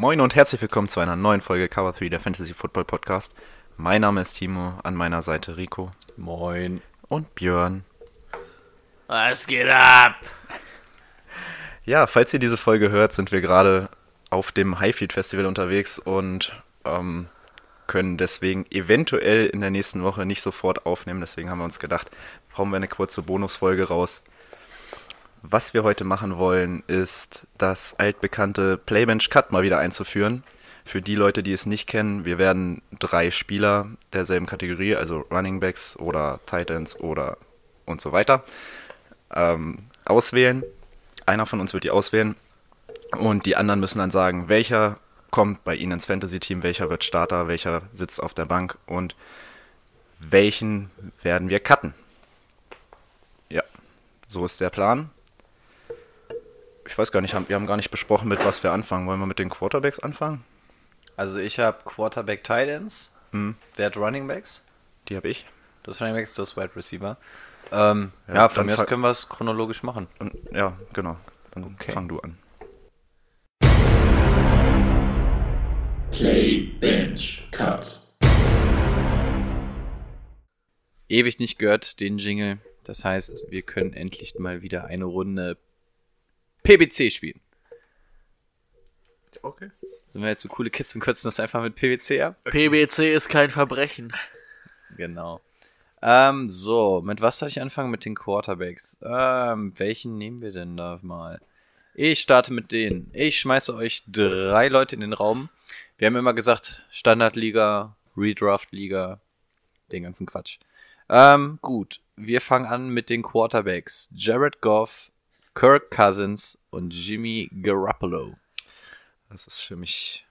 Moin und herzlich willkommen zu einer neuen Folge Cover 3 der Fantasy Football Podcast. Mein Name ist Timo, an meiner Seite Rico. Moin. Und Björn. Was geht ab? Ja, falls ihr diese Folge hört, sind wir gerade auf dem Highfield Festival unterwegs und ähm, können deswegen eventuell in der nächsten Woche nicht sofort aufnehmen. Deswegen haben wir uns gedacht, brauchen wir eine kurze Bonusfolge raus. Was wir heute machen wollen, ist das altbekannte Playbench Cut mal wieder einzuführen. Für die Leute, die es nicht kennen, wir werden drei Spieler derselben Kategorie, also Running Backs oder Titans oder und so weiter, ähm, auswählen. Einer von uns wird die auswählen und die anderen müssen dann sagen, welcher kommt bei ihnen ins Fantasy-Team, welcher wird Starter, welcher sitzt auf der Bank und welchen werden wir cutten. Ja, so ist der Plan. Ich weiß gar nicht, wir haben gar nicht besprochen, mit was wir anfangen. Wollen wir mit den Quarterbacks anfangen? Also ich habe Quarterback Titans. Hm. Wer hat Running Backs? Die habe ich. Du hast Running Backs, du hast Wide Receiver. Ähm, ja, Ja, von mir aus können wir es chronologisch machen. Und, ja, genau. Dann Okay. fang du an. Play Bench Cut. Ewig nicht gehört, den Jingle. Das heißt, wir können endlich mal wieder eine Runde PBC spielen. Okay. Sind wir jetzt so coole Kids und kürzen das einfach mit PBC ab? PBC ist kein Verbrechen. Genau. Ähm, so, mit was soll ich anfangen? Mit den Quarterbacks. Ähm, welchen nehmen wir denn da mal? Ich starte mit denen. Ich schmeiße euch drei Leute in den Raum. Wir haben immer gesagt, Standardliga, Redraft-Liga, den ganzen Quatsch. Ähm, gut. Wir fangen an mit den Quarterbacks. Jared Goff, Kirk Cousins und Jimmy Garoppolo. Das ist für mich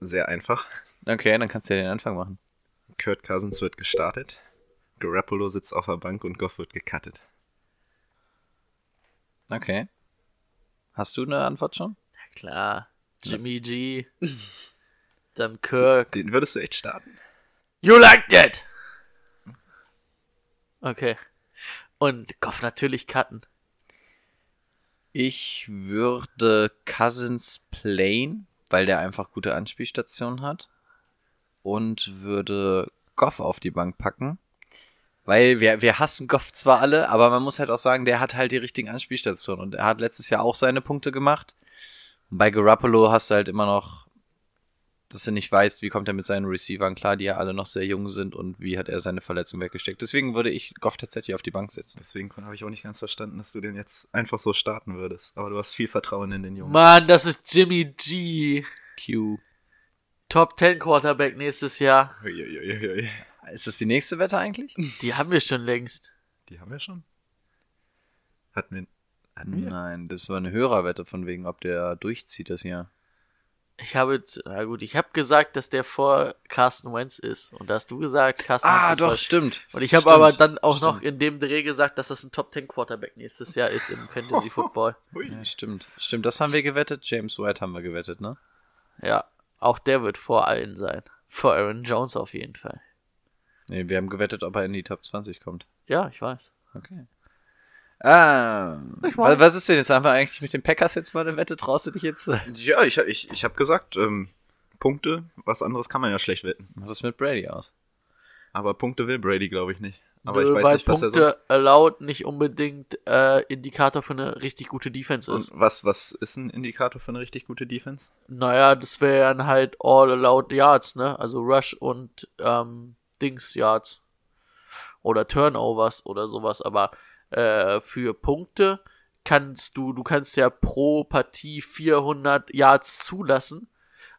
sehr einfach. Okay, dann kannst du ja den Anfang machen. Kurt Cousins wird gestartet. Garoppolo sitzt auf der Bank und Goff wird gecuttet. Okay. Hast du eine Antwort schon? Ja klar. Jimmy G. Dann Kirk. Den würdest du echt starten? You like that? Okay. Und Goff natürlich cutten. Ich würde Cousins playen, weil der einfach gute Anspielstationen hat. Und würde Goff auf die Bank packen. Weil wir, wir hassen Goff zwar alle, aber man muss halt auch sagen, der hat halt die richtigen Anspielstationen. Und er hat letztes Jahr auch seine Punkte gemacht. Und bei Garoppolo hast du halt immer noch, dass du nicht weißt, wie kommt er mit seinen Receivern klar, die ja alle noch sehr jung sind und wie hat er seine Verletzung weggesteckt. Deswegen würde ich Goff tatsächlich auf die Bank setzen. Deswegen habe ich auch nicht ganz verstanden, dass du den jetzt einfach so starten würdest. Aber du hast viel Vertrauen in den Jungen. Mann, das ist Jimmy G. Q. Top 10 Quarterback nächstes Jahr. Uiuiuiui. Ist das die nächste Wette eigentlich? Die haben wir schon längst. Die haben wir schon. Hatten wir. Hatten wir? Nein, das war eine Hörerwette von wegen, ob der durchzieht das Jahr. Ich habe jetzt, na gut, ich habe gesagt, dass der vor Carsten Wentz ist. Und da hast du gesagt, Carsten Ah, Wentz ist doch, vor- stimmt. Und ich habe aber dann auch noch stimmt. in dem Dreh gesagt, dass das ein Top 10 Quarterback nächstes Jahr ist im Fantasy Football. Ja, stimmt. Stimmt, das haben wir gewettet. James White haben wir gewettet, ne? Ja, auch der wird vor allen sein. Vor Aaron Jones auf jeden Fall. Nee, wir haben gewettet, ob er in die Top 20 kommt. Ja, ich weiß. Okay. Ah, Ich was, was ist denn jetzt? Haben wir eigentlich mit den Packers jetzt mal eine Wette? Traust du dich jetzt? Ja, ich, ich, ich habe gesagt, ähm, Punkte, was anderes kann man ja schlecht wetten. Mach das mit Brady aus. Aber Punkte will Brady, glaube ich, nicht. Aber Nö, ich weiß weil nicht, was er Punkte sonst. allowed nicht unbedingt äh, Indikator für eine richtig gute Defense Und ist. was, was ist ein Indikator für eine richtig gute Defense? Naja, das wären halt all allowed Yards, ne? Also Rush und ähm, Dings Yards. Oder Turnovers oder sowas. Aber äh, für Punkte kannst du, du kannst ja pro Partie 400 Yards zulassen,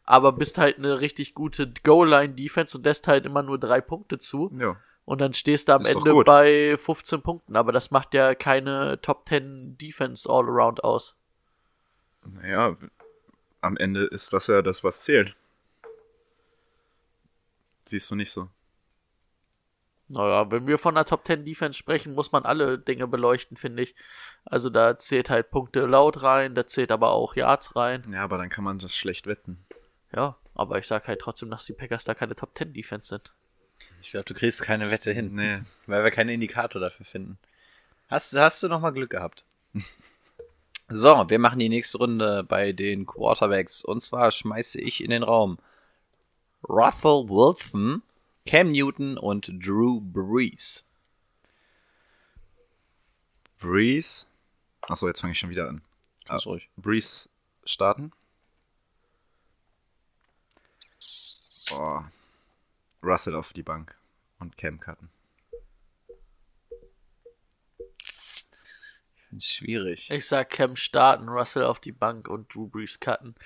aber bist halt eine richtig gute Goal-Line-Defense und lässt halt immer nur drei Punkte zu. Ja. Und dann stehst du am Ist Ende bei 15 Punkten, aber das macht ja keine Top 10 Defense all around aus. Naja, am Ende ist das ja das, was zählt. Siehst du nicht so? Naja, wenn wir von der Top 10 Defense sprechen, muss man alle Dinge beleuchten, finde ich. Also da zählt halt Punkte laut rein, da zählt aber auch Yards rein. Ja, aber dann kann man das schlecht wetten. Ja, aber ich sag halt trotzdem, dass die Packers da keine Top 10 Defense sind. Ich glaube, du kriegst keine Wette hin, Nee. weil wir keinen Indikator dafür finden. Hast, hast du noch mal Glück gehabt. so, wir machen die nächste Runde bei den Quarterbacks. Und zwar schmeiße ich in den Raum Russell Wilson, Cam Newton und Drew Brees. Breeze. Achso, jetzt fange ich schon wieder an. Ganz ruhig. Breeze starten. Boah. Russell auf die Bank und Cam cutten. Ich find's schwierig. Ich sag Cam starten, Russell auf die Bank und Drew Brees cutten.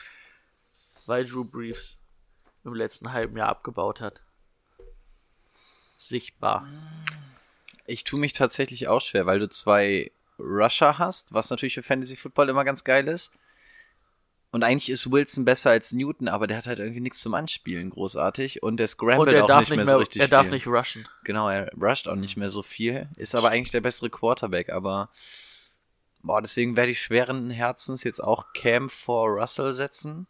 Weil Drew Brees im letzten halben Jahr abgebaut hat. Sichtbar. Ich tue mich tatsächlich auch schwer, weil du zwei Rusher hast, was natürlich für Fantasy Football immer ganz geil ist. Und eigentlich ist Wilson besser als Newton, aber der hat halt irgendwie nichts zum Anspielen großartig und der Und scrambled er auch darf nicht nicht mehr, mehr, so richtig er darf viel. nicht rushen. Genau, er rusht auch nicht mehr so viel, ist aber eigentlich der bessere Quarterback, aber boah, deswegen werde ich schweren Herzens jetzt auch Cam vor Russell setzen.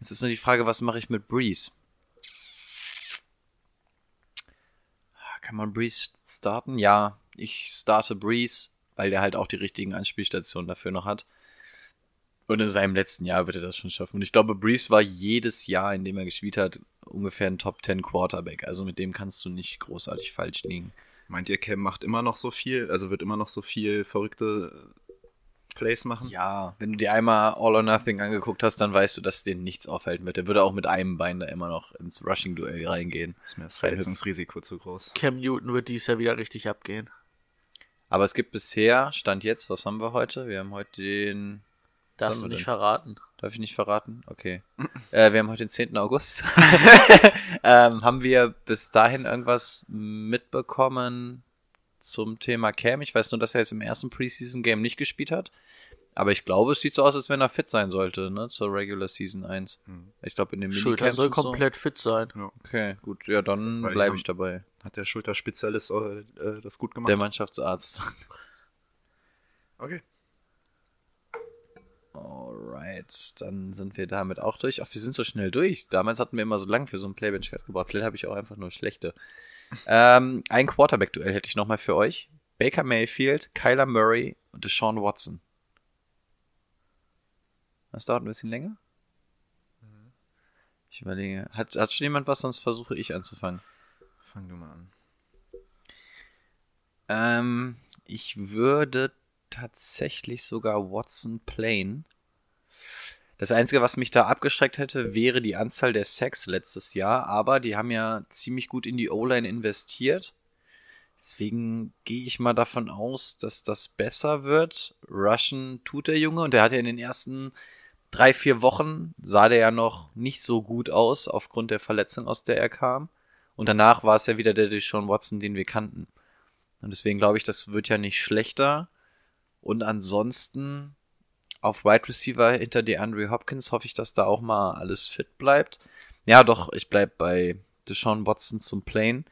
Jetzt ist nur die Frage, was mache ich mit Breeze? Kann man Breeze starten? Ja, ich starte Breeze, weil der halt auch die richtigen Anspielstationen dafür noch hat. Und in seinem letzten Jahr wird er das schon schaffen. Und ich glaube, Breeze war jedes Jahr, in dem er gespielt hat, ungefähr ein Top 10 Quarterback. Also mit dem kannst du nicht großartig falsch liegen. Meint ihr, Cam macht immer noch so viel? Also wird immer noch so viel verrückte Plays machen? Ja, wenn du dir einmal All or Nothing angeguckt hast, dann weißt du, dass den nichts aufhalten wird. Der würde auch mit einem Bein da immer noch ins Rushing-Duell reingehen. Ist mir das Verletzungsrisiko zu groß. Cam Newton wird dies Jahr wieder richtig abgehen. Aber es gibt bisher, Stand jetzt, was haben wir heute? Wir haben heute den. Darfst du nicht denn? verraten. Darf ich nicht verraten? Okay. äh, wir haben heute den 10. August. ähm, haben wir bis dahin irgendwas mitbekommen zum Thema Cam? Ich weiß nur, dass er jetzt im ersten Preseason-Game nicht gespielt hat. Aber ich glaube, es sieht so aus, als wenn er fit sein sollte, ne? Zur Regular Season 1. Hm. Ich glaube, in den Schulter soll und so. komplett fit sein. Okay, gut, ja, dann bleibe ich dabei. Hat der Schulterspezialist äh, äh, das gut gemacht? Der Mannschaftsarzt. okay. Alright, dann sind wir damit auch durch. Ach, wir sind so schnell durch. Damals hatten wir immer so lang für so einen Playbench-Cut gebraucht. Vielleicht habe ich auch einfach nur schlechte. Ähm, ein Quarterback-Duell hätte ich nochmal für euch. Baker Mayfield, Kyler Murray und Deshaun Watson. Das dauert ein bisschen länger. Ich überlege. Hat, hat schon jemand was, sonst versuche ich anzufangen. Fang du mal an. Ähm, ich würde tatsächlich sogar Watson playen. Das Einzige, was mich da abgeschreckt hätte, wäre die Anzahl der Sacks letztes Jahr, aber die haben ja ziemlich gut in die O-Line investiert. Deswegen gehe ich mal davon aus, dass das besser wird. Rushen tut der Junge und der hat ja in den ersten drei, vier Wochen sah der ja noch nicht so gut aus aufgrund der Verletzung, aus der er kam. Und danach war es ja wieder der Deshaun Watson, den wir kannten. Und deswegen glaube ich, das wird ja nicht schlechter. Und ansonsten auf Wide Receiver hinter DeAndre Hopkins hoffe ich, dass da auch mal alles fit bleibt. Ja, doch, ich bleib bei Deshaun Watson zum Plane.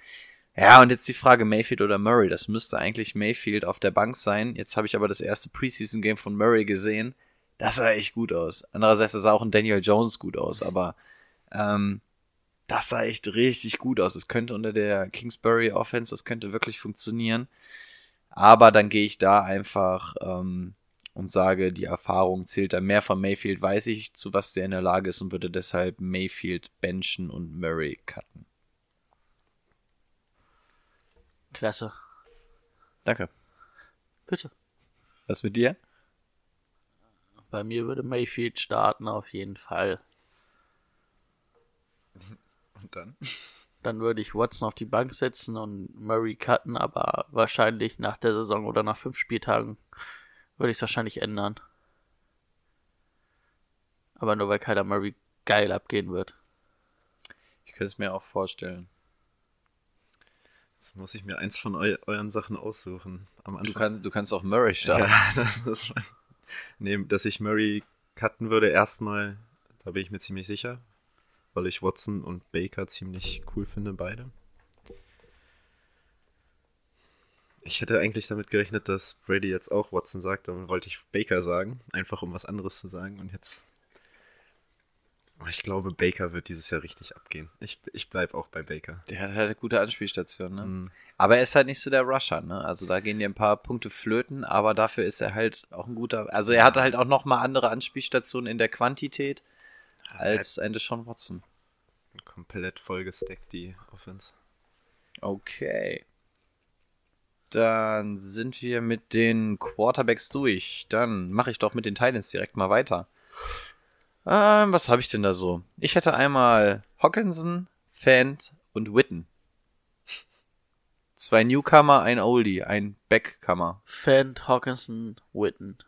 Ja, und jetzt die Frage Mayfield oder Murray. Das müsste eigentlich Mayfield auf der Bank sein. Jetzt habe ich aber das erste Preseason-Game von Murray gesehen. Das sah echt gut aus. Andererseits sah auch ein Daniel Jones gut aus, aber ähm, das sah echt richtig gut aus. Es könnte unter der Kingsbury Offense, das könnte wirklich funktionieren. Aber dann gehe ich da einfach ähm, und sage, die Erfahrung zählt da mehr von Mayfield, weiß ich, zu was der in der Lage ist und würde deshalb Mayfield benchen und Murray cutten. Klasse. Danke. Bitte. Was mit dir? Bei mir würde Mayfield starten, auf jeden Fall. Und dann? Dann würde ich Watson auf die Bank setzen und Murray cutten, aber wahrscheinlich nach der Saison oder nach fünf Spieltagen würde ich es wahrscheinlich ändern. Aber nur weil Kyler Murray geil abgehen wird. Ich könnte es mir auch vorstellen. Jetzt muss ich mir eins von eu euren Sachen aussuchen. Am Anfang. Du, kann, du kannst auch Murray starten. Ja, das ist, nee, dass ich Murray cutten würde erstmal, Da bin ich mir ziemlich sicher, weil ich Watson und Baker ziemlich cool finde, beide. Ich hätte eigentlich damit gerechnet, dass Brady jetzt auch Watson sagt, dann wollte ich Baker sagen, einfach um was anderes zu sagen und jetzt. Ich glaube, Baker wird dieses Jahr richtig abgehen. Ich, ich bleibe auch bei Baker. Der hat halt eine gute Anspielstation, ne? Mhm. Aber er ist halt nicht so der Rusher, ne? Also da gehen dir ein paar Punkte flöten, aber dafür ist er halt auch ein guter. Also er hat halt auch nochmal andere Anspielstationen in der Quantität als ein Deshaun Watson. Komplett vollgesteckt, die Offense. Okay. Dann sind wir mit den Quarterbacks durch. Dann mache ich doch mit den Titans direkt mal weiter. Ähm, was habe ich denn da so? Ich hätte einmal Hawkinson, Fant und Witten. Zwei Newcomer, ein Oldie, ein Backcomer. Fant, Hawkinson, Witten.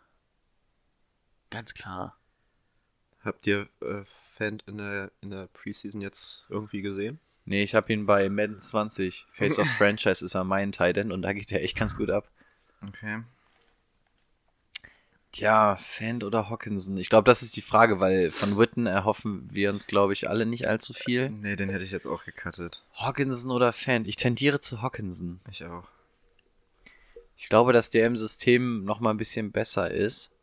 Ganz klar. Habt ihr äh, Fan in der, in der Preseason jetzt irgendwie gesehen? Nee, ich habe ihn bei Madden 20. Face of Franchise ist er mein Titan und da geht er echt ganz gut ab. Okay. Tja, Fant oder Hawkinson? Ich glaube, das ist die Frage, weil von Witten erhoffen wir uns, glaube ich, alle nicht allzu viel. Nee, den hätte ich jetzt auch gecuttet. Hawkinson oder Fant? Ich tendiere zu Hawkinson. Ich auch. Ich glaube, dass der im System noch mal ein bisschen besser ist.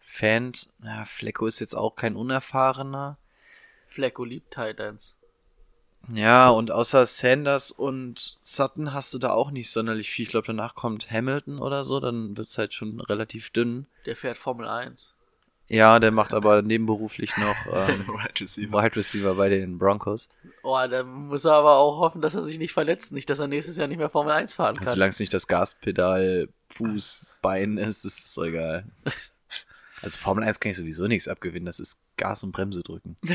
Fant, ja, Flecko ist jetzt auch kein Unerfahrener. Flecko liebt Titans. Ja, und außer Sanders und Sutton hast du da auch nicht sonderlich viel. Ich glaube, danach kommt Hamilton oder so, dann wird's halt schon relativ dünn. Der fährt Formel 1. Ja, der macht aber nebenberuflich noch ähm, Wide Receiver. Wide Receiver bei den Broncos. Oh, da muss er aber auch hoffen, dass er sich nicht verletzt, nicht, dass er nächstes Jahr nicht mehr Formel 1 fahren kann. Solange es nicht das Gaspedal, Fuß, Bein ist, ist es egal. Also Formel 1 kann ich sowieso nichts abgewinnen, das ist Gas und Bremse drücken.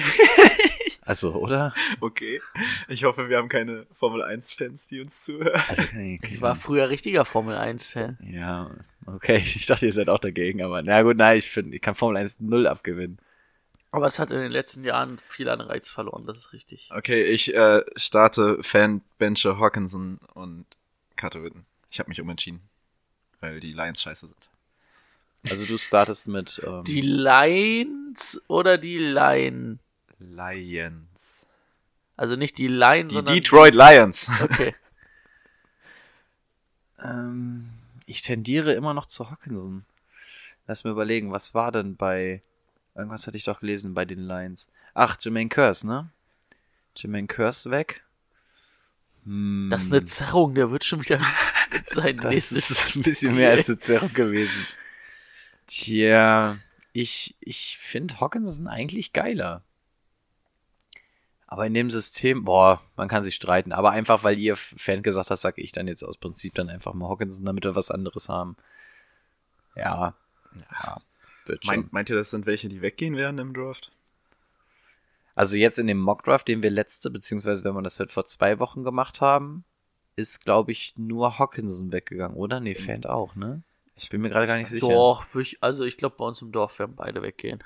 Also, oder? Okay. Ich hoffe, wir haben keine Formel 1-Fans, die uns zuhören. Also, ich, kann Ich war früher richtiger Formel 1-Fan. Ja, okay. Ich dachte, ihr seid auch dagegen, aber na gut, nein, ich finde, ich kann Formel 1 null abgewinnen. Aber es hat in den letzten Jahren viel an Reiz verloren, das ist richtig. Okay, ich äh, starte Fan, Benche, Hawkinson und Carter Witten. Ich habe mich umentschieden, weil die Lions scheiße sind. Also du startest mit ähm, Die Lions oder die Line? Lions. Also nicht die Die sondern. Detroit Lions. Okay. ähm, ich tendiere immer noch zu Hawkinson. Lass mir überlegen, was war denn bei irgendwas hatte ich doch gelesen bei den Lions. Ach, Jermaine Curse, ne? Jermaine Curse weg. Hm, Das ist eine Zerrung, der wird schon wieder fit sein. Das ist ein bisschen mehr als eine Zerrung gewesen. Tja, ich, ich finde Hawkinson eigentlich geiler. Aber in dem System, boah, man kann sich streiten. Aber einfach, weil ihr Fan gesagt habt, sage ich dann jetzt aus Prinzip dann einfach mal Hawkinson, damit wir was anderes haben. Ja, ja, wird schon. Meint, meint ihr, das sind welche, die weggehen werden im Draft? Also jetzt in dem Mockdraft, den wir letzte, beziehungsweise wenn man das halt vor zwei Wochen gemacht haben, ist, glaube ich, nur Hawkinson weggegangen, oder? Nee, Fan auch, ne? Ich bin mir gerade gar nicht sicher. Doch, ich- also ich glaube, bei uns im Dorf werden beide weggehen.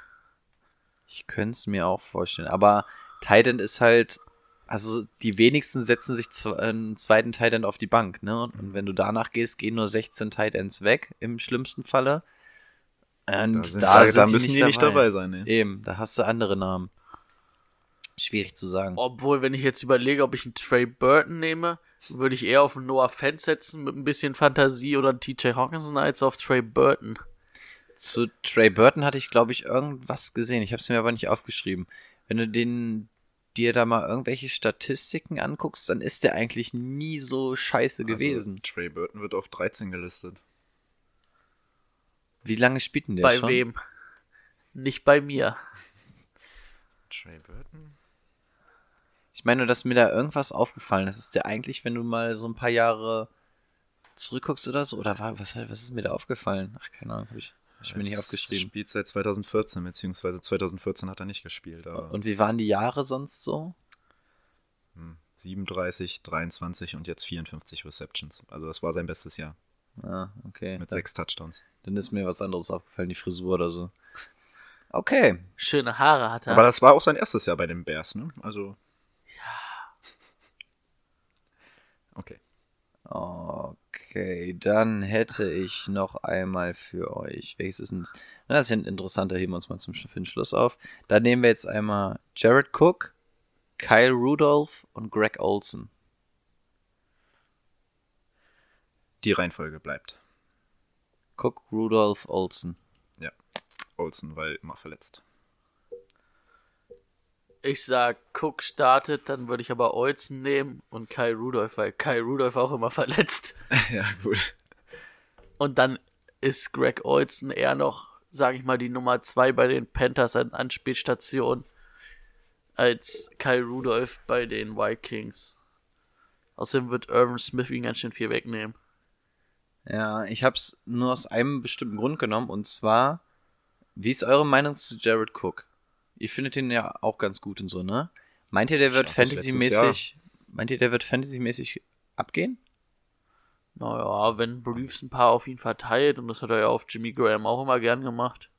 Ich könnte es mir auch vorstellen. Aber Titan ist halt, also die wenigsten setzen sich zw- einen zweiten Titan auf die Bank, ne? Und wenn du danach gehst, gehen nur 16 Titans weg, im schlimmsten Falle. Und Da, sind, da, da, sind da die müssen die nicht dabei sein. Ne? Eben, da hast du andere Namen. Schwierig zu sagen. Obwohl, wenn ich jetzt überlege, ob ich einen Trey Burton nehme, würde ich eher auf einen Noah Fent setzen mit ein bisschen Fantasie oder einen TJ Hawkinson als auf Trey Burton. Zu Trey Burton hatte ich, glaube ich, irgendwas gesehen. Ich habe es mir aber nicht aufgeschrieben. Wenn du den dir da mal irgendwelche Statistiken anguckst, dann ist der eigentlich nie so scheiße gewesen. Also, Trey Burton wird auf 13 gelistet. Wie lange spielt denn der bei schon? wem? Nicht bei mir. Trey Burton? Ich meine nur, dass mir da irgendwas aufgefallen ist. Ist der eigentlich, wenn du mal so ein paar Jahre zurückguckst oder so? Oder war, was, was ist mir da aufgefallen? Ach, keine Ahnung, habe ich, hab ich mir nicht Er aufgeschrieben. spielt seit 2014, beziehungsweise 2014 hat er nicht gespielt. Aber Und wie waren die Jahre sonst so? hm, 37, 23 und jetzt 54 Receptions. Also das war sein bestes Jahr. Ah, okay. Mit dann, sechs Touchdowns. dann ist mir was anderes aufgefallen, die Frisur oder so. Okay. Schöne Haare hat er. Aber das war auch sein erstes Jahr bei den Bears, ne? Also. Ja. Okay. Okay. Dann hätte ich noch einmal für euch. Welches ist denn das? Na, das sind interessanter, heben wir uns mal zum für den Schluss auf. Da nehmen wir jetzt einmal Jared Cook, Kyle Rudolph und Greg Olson. Die Reihenfolge bleibt. Cook, Rudolph, Olson. Olsen, weil immer verletzt. Ich sag, Cook startet, dann würde ich aber Olsen nehmen und Kai Rudolph, weil Kai Rudolph auch immer verletzt. ja, gut. Und dann ist Greg Olsen eher noch, sage ich mal, die Nummer zwei bei den Panthers an Anspielstation als Kai Rudolph bei den Vikings. Außerdem wird Irvin Smith ihn ganz schön viel wegnehmen. Ja, ich hab's nur aus einem bestimmten Grund genommen und zwar, wie ist eure Meinung zu Jared Cook? Ihr findet ihn ja auch ganz gut und so, ne? Meint ihr, der wird fantasymäßig, meint ihr, der wird fantasymäßig abgehen? Naja, wenn Briefs ein paar auf ihn verteilt, und das hat er ja auf Jimmy Graham auch immer gern gemacht,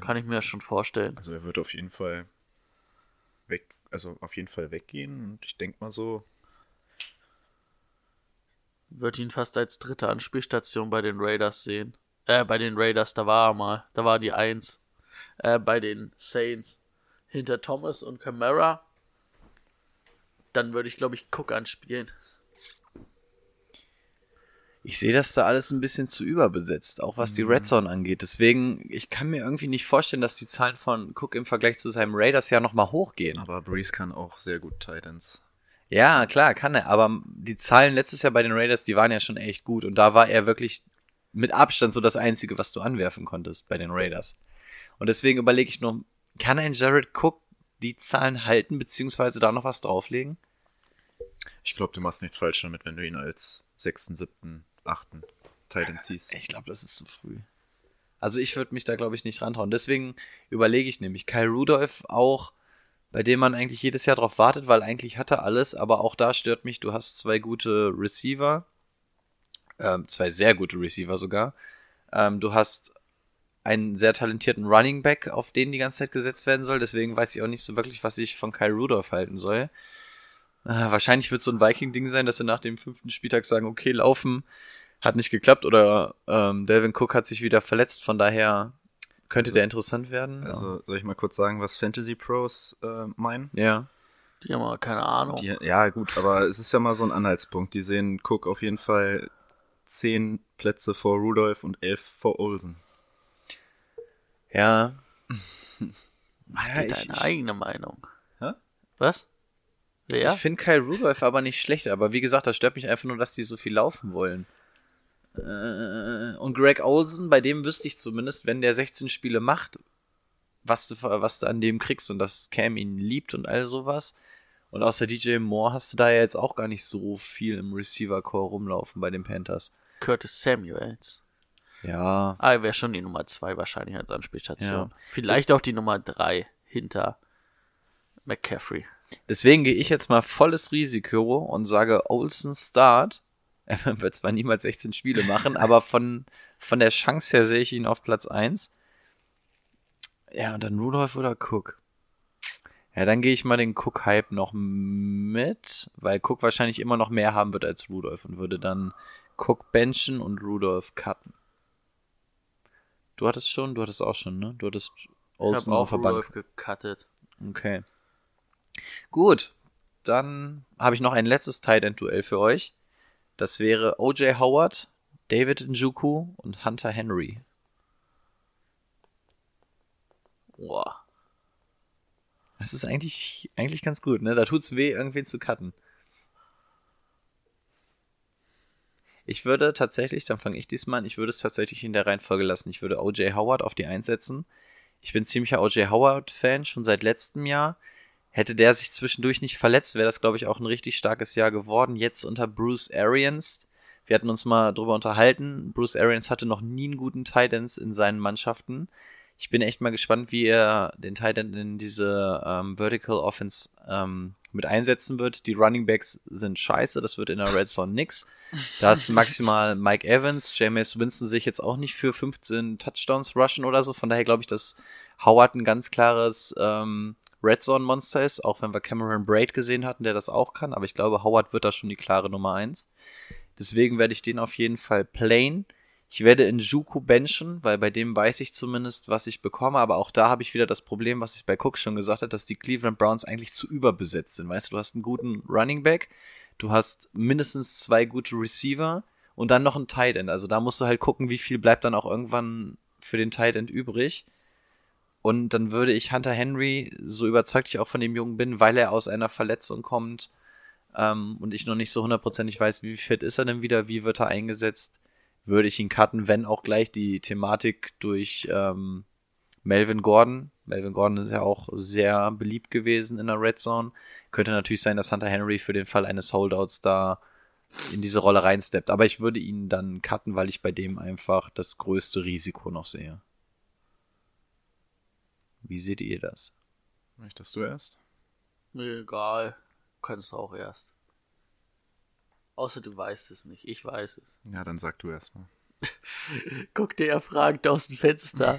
kann ich mir das schon vorstellen. Also er wird auf jeden Fall weg, also auf jeden Fall weggehen und ich denke mal so, Wird ihn fast als dritte Anspielstation bei den Raiders sehen. Äh, bei den Raiders, da war er mal. Da war die Eins. Äh, bei den Saints. Hinter Thomas und Camara. Dann würde ich, glaube ich, Cook anspielen. Ich sehe das da alles ein bisschen zu überbesetzt, auch was die Red Zone angeht. Deswegen, ich kann mir irgendwie nicht vorstellen, dass die Zahlen von Cook im Vergleich zu seinem Raiders ja nochmal hochgehen. aber Breeze kann auch sehr gut Titans. Ja, klar, kann er. Aber die Zahlen letztes Jahr bei den Raiders, die waren ja schon echt gut. Und da war er wirklich mit Abstand so das Einzige, was du anwerfen konntest bei den Raiders. Und deswegen überlege ich nur, kann ein Jared Cook die Zahlen halten, beziehungsweise da noch was drauflegen? Ich glaube, du machst nichts falsch damit, wenn du ihn als sechsten, siebten, achten Titan siehst. Ich glaube, das ist zu früh. Also ich würde mich da, glaube ich, nicht rantrauen. Deswegen überlege ich nämlich Kyle Rudolph auch, bei dem man eigentlich jedes Jahr drauf wartet, weil eigentlich hat er alles, aber auch da stört mich, du hast zwei gute Receiver, ähm, zwei sehr gute Receiver sogar. Ähm, du hast einen sehr talentierten Running Back, auf den die ganze Zeit gesetzt werden soll, deswegen weiß ich auch nicht so wirklich, was ich von Kyle Rudolph halten soll. Äh, wahrscheinlich wird so ein Viking-Ding sein, dass sie nach dem fünften Spieltag sagen, okay, laufen hat nicht geklappt oder ähm, Delvin Cook hat sich wieder verletzt, von daher könnte Also- der interessant werden. Also soll ich mal kurz sagen, was Fantasy Pros äh, meinen? ja. Die haben aber keine Ahnung. Die, ja, gut, aber es ist ja mal so ein Anhaltspunkt. Die sehen Cook auf jeden Fall zehn Plätze vor Rudolph und elf vor Olsen. Ja. Mach Ja, dir deine ich- eigene Meinung. Hä? Was? Wer? Ich finde Kyle Rudolph aber nicht schlecht, aber wie gesagt, das stört mich einfach nur, dass die so viel laufen wollen. Äh, Und Greg Olsen, bei dem wüsste ich zumindest, wenn der 16 Spiele macht, was du, was du an dem kriegst und dass Cam ihn liebt und all sowas. Und außer DJ Moore hast du da ja jetzt auch gar nicht so viel im Receiver-Core rumlaufen bei den Panthers. Curtis Samuels. Ja, Ah, er wäre schon die Nummer zwei wahrscheinlich als Anspielstation. Ja. Vielleicht auch die Nummer drei hinter McCaffrey. Deswegen gehe ich jetzt mal volles Risiko und sage Olsen Start. Er wird zwar niemals 16 Spiele machen, aber von, von der Chance her sehe ich ihn auf Platz 1. Ja, und dann Rudolph oder Cook. Ja, dann gehe ich mal den Cook-Hype noch mit, weil Cook wahrscheinlich immer noch mehr haben wird als Rudolph und würde dann Cook benchen und Rudolph cutten. Du hattest schon, du hattest auch schon, ne? Du hattest Olsen auf auch der Bank. Rudolph gecuttet. Okay. Gut. Dann habe ich noch ein letztes Tight End Duell für euch. Das wäre OJ Howard, David Njoku und Hunter Henry. Boah. Das ist eigentlich, eigentlich ganz gut, ne? Da tut's weh, irgendwen zu cutten. Ich würde tatsächlich, dann fange ich diesmal an, ich würde es tatsächlich in der Reihenfolge lassen. Ich würde OJ Howard auf die 1 setzen. Ich bin ziemlicher OJ Howard-Fan, schon seit letztem Jahr. Hätte der sich zwischendurch nicht verletzt, wäre das, glaube ich, auch ein richtig starkes Jahr geworden. Jetzt unter Bruce Arians. Wir hatten uns mal drüber unterhalten. Bruce Arians hatte noch nie einen guten Tight Ends in seinen Mannschaften. Ich bin echt mal gespannt, wie er den Tight End in diese ähm, Vertical Offense ähm, mit einsetzen wird. Die Running Backs sind scheiße, das wird in der Red Zone nix. Da ist maximal Mike Evans, Jameis Winston sich jetzt auch nicht für 15 Touchdowns rushen oder so. Von daher glaube ich, dass Howard ein ganz klares ähm, Red Zone Monster ist, auch wenn wir Cameron Braid gesehen hatten, der das auch kann. Aber ich glaube, Howard wird da schon die klare Nummer eins. Deswegen werde ich den auf jeden Fall playen. Ich werde in Juku benchen, weil bei dem weiß ich zumindest, was ich bekomme. Aber auch da habe ich wieder das Problem, was ich bei Cook schon gesagt habe, dass die Cleveland Browns eigentlich zu überbesetzt sind. Weißt du, du hast einen guten Running Back, du hast mindestens zwei gute Receiver und dann noch ein Tight End. Also da musst du halt gucken, wie viel bleibt dann auch irgendwann für den Tight End übrig. Und dann würde ich Hunter Henry, so überzeugt ich auch von dem Jungen bin, weil er aus einer Verletzung kommt ähm, und ich noch nicht so hundertprozentig weiß, wie fit ist er denn wieder, wie wird er eingesetzt, würde ich ihn cutten, wenn auch gleich die Thematik durch ähm, Melvin Gordon. Melvin Gordon ist ja auch sehr beliebt gewesen in der Red Zone. Könnte natürlich sein, dass Hunter Henry für den Fall eines Holdouts da in diese Rolle reinsteppt. Aber ich würde ihn dann cutten, weil ich bei dem einfach das größte Risiko noch sehe. Wie seht ihr das? Möchtest du erst? Mir egal. Kannst du auch erst. Außer du weißt es nicht. Ich weiß es. Ja, dann sag du erst mal. Guck dir ja fragend aus dem Fenster.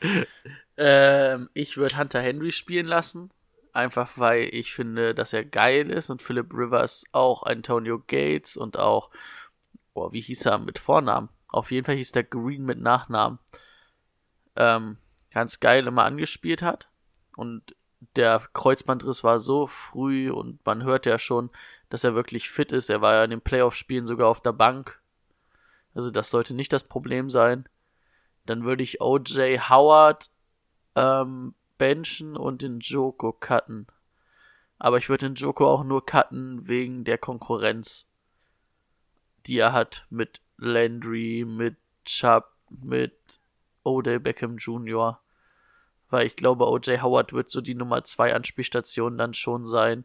ähm, ich würde Hunter Henry spielen lassen. Einfach weil ich finde, dass er geil ist und Philip Rivers auch Antonio Gates und auch, boah, wie hieß er mit Vornamen? Auf jeden Fall hieß der Green mit Nachnamen. Ähm, ganz geil immer angespielt hat. Und der Kreuzbandriss war so früh und man hört ja schon, dass er wirklich fit ist. Er war ja in den Playoff-Spielen sogar auf der Bank. Also das sollte nicht das Problem sein. Dann würde ich OJ Howard ähm, benchen und den Joko cutten. Aber ich würde den Joko auch nur cutten wegen der Konkurrenz, die er hat mit Landry, mit Chubb, mit Odell Beckham Jr. Weil ich glaube, OJ Howard wird so die Nummer 2 Anspielstation dann schon sein.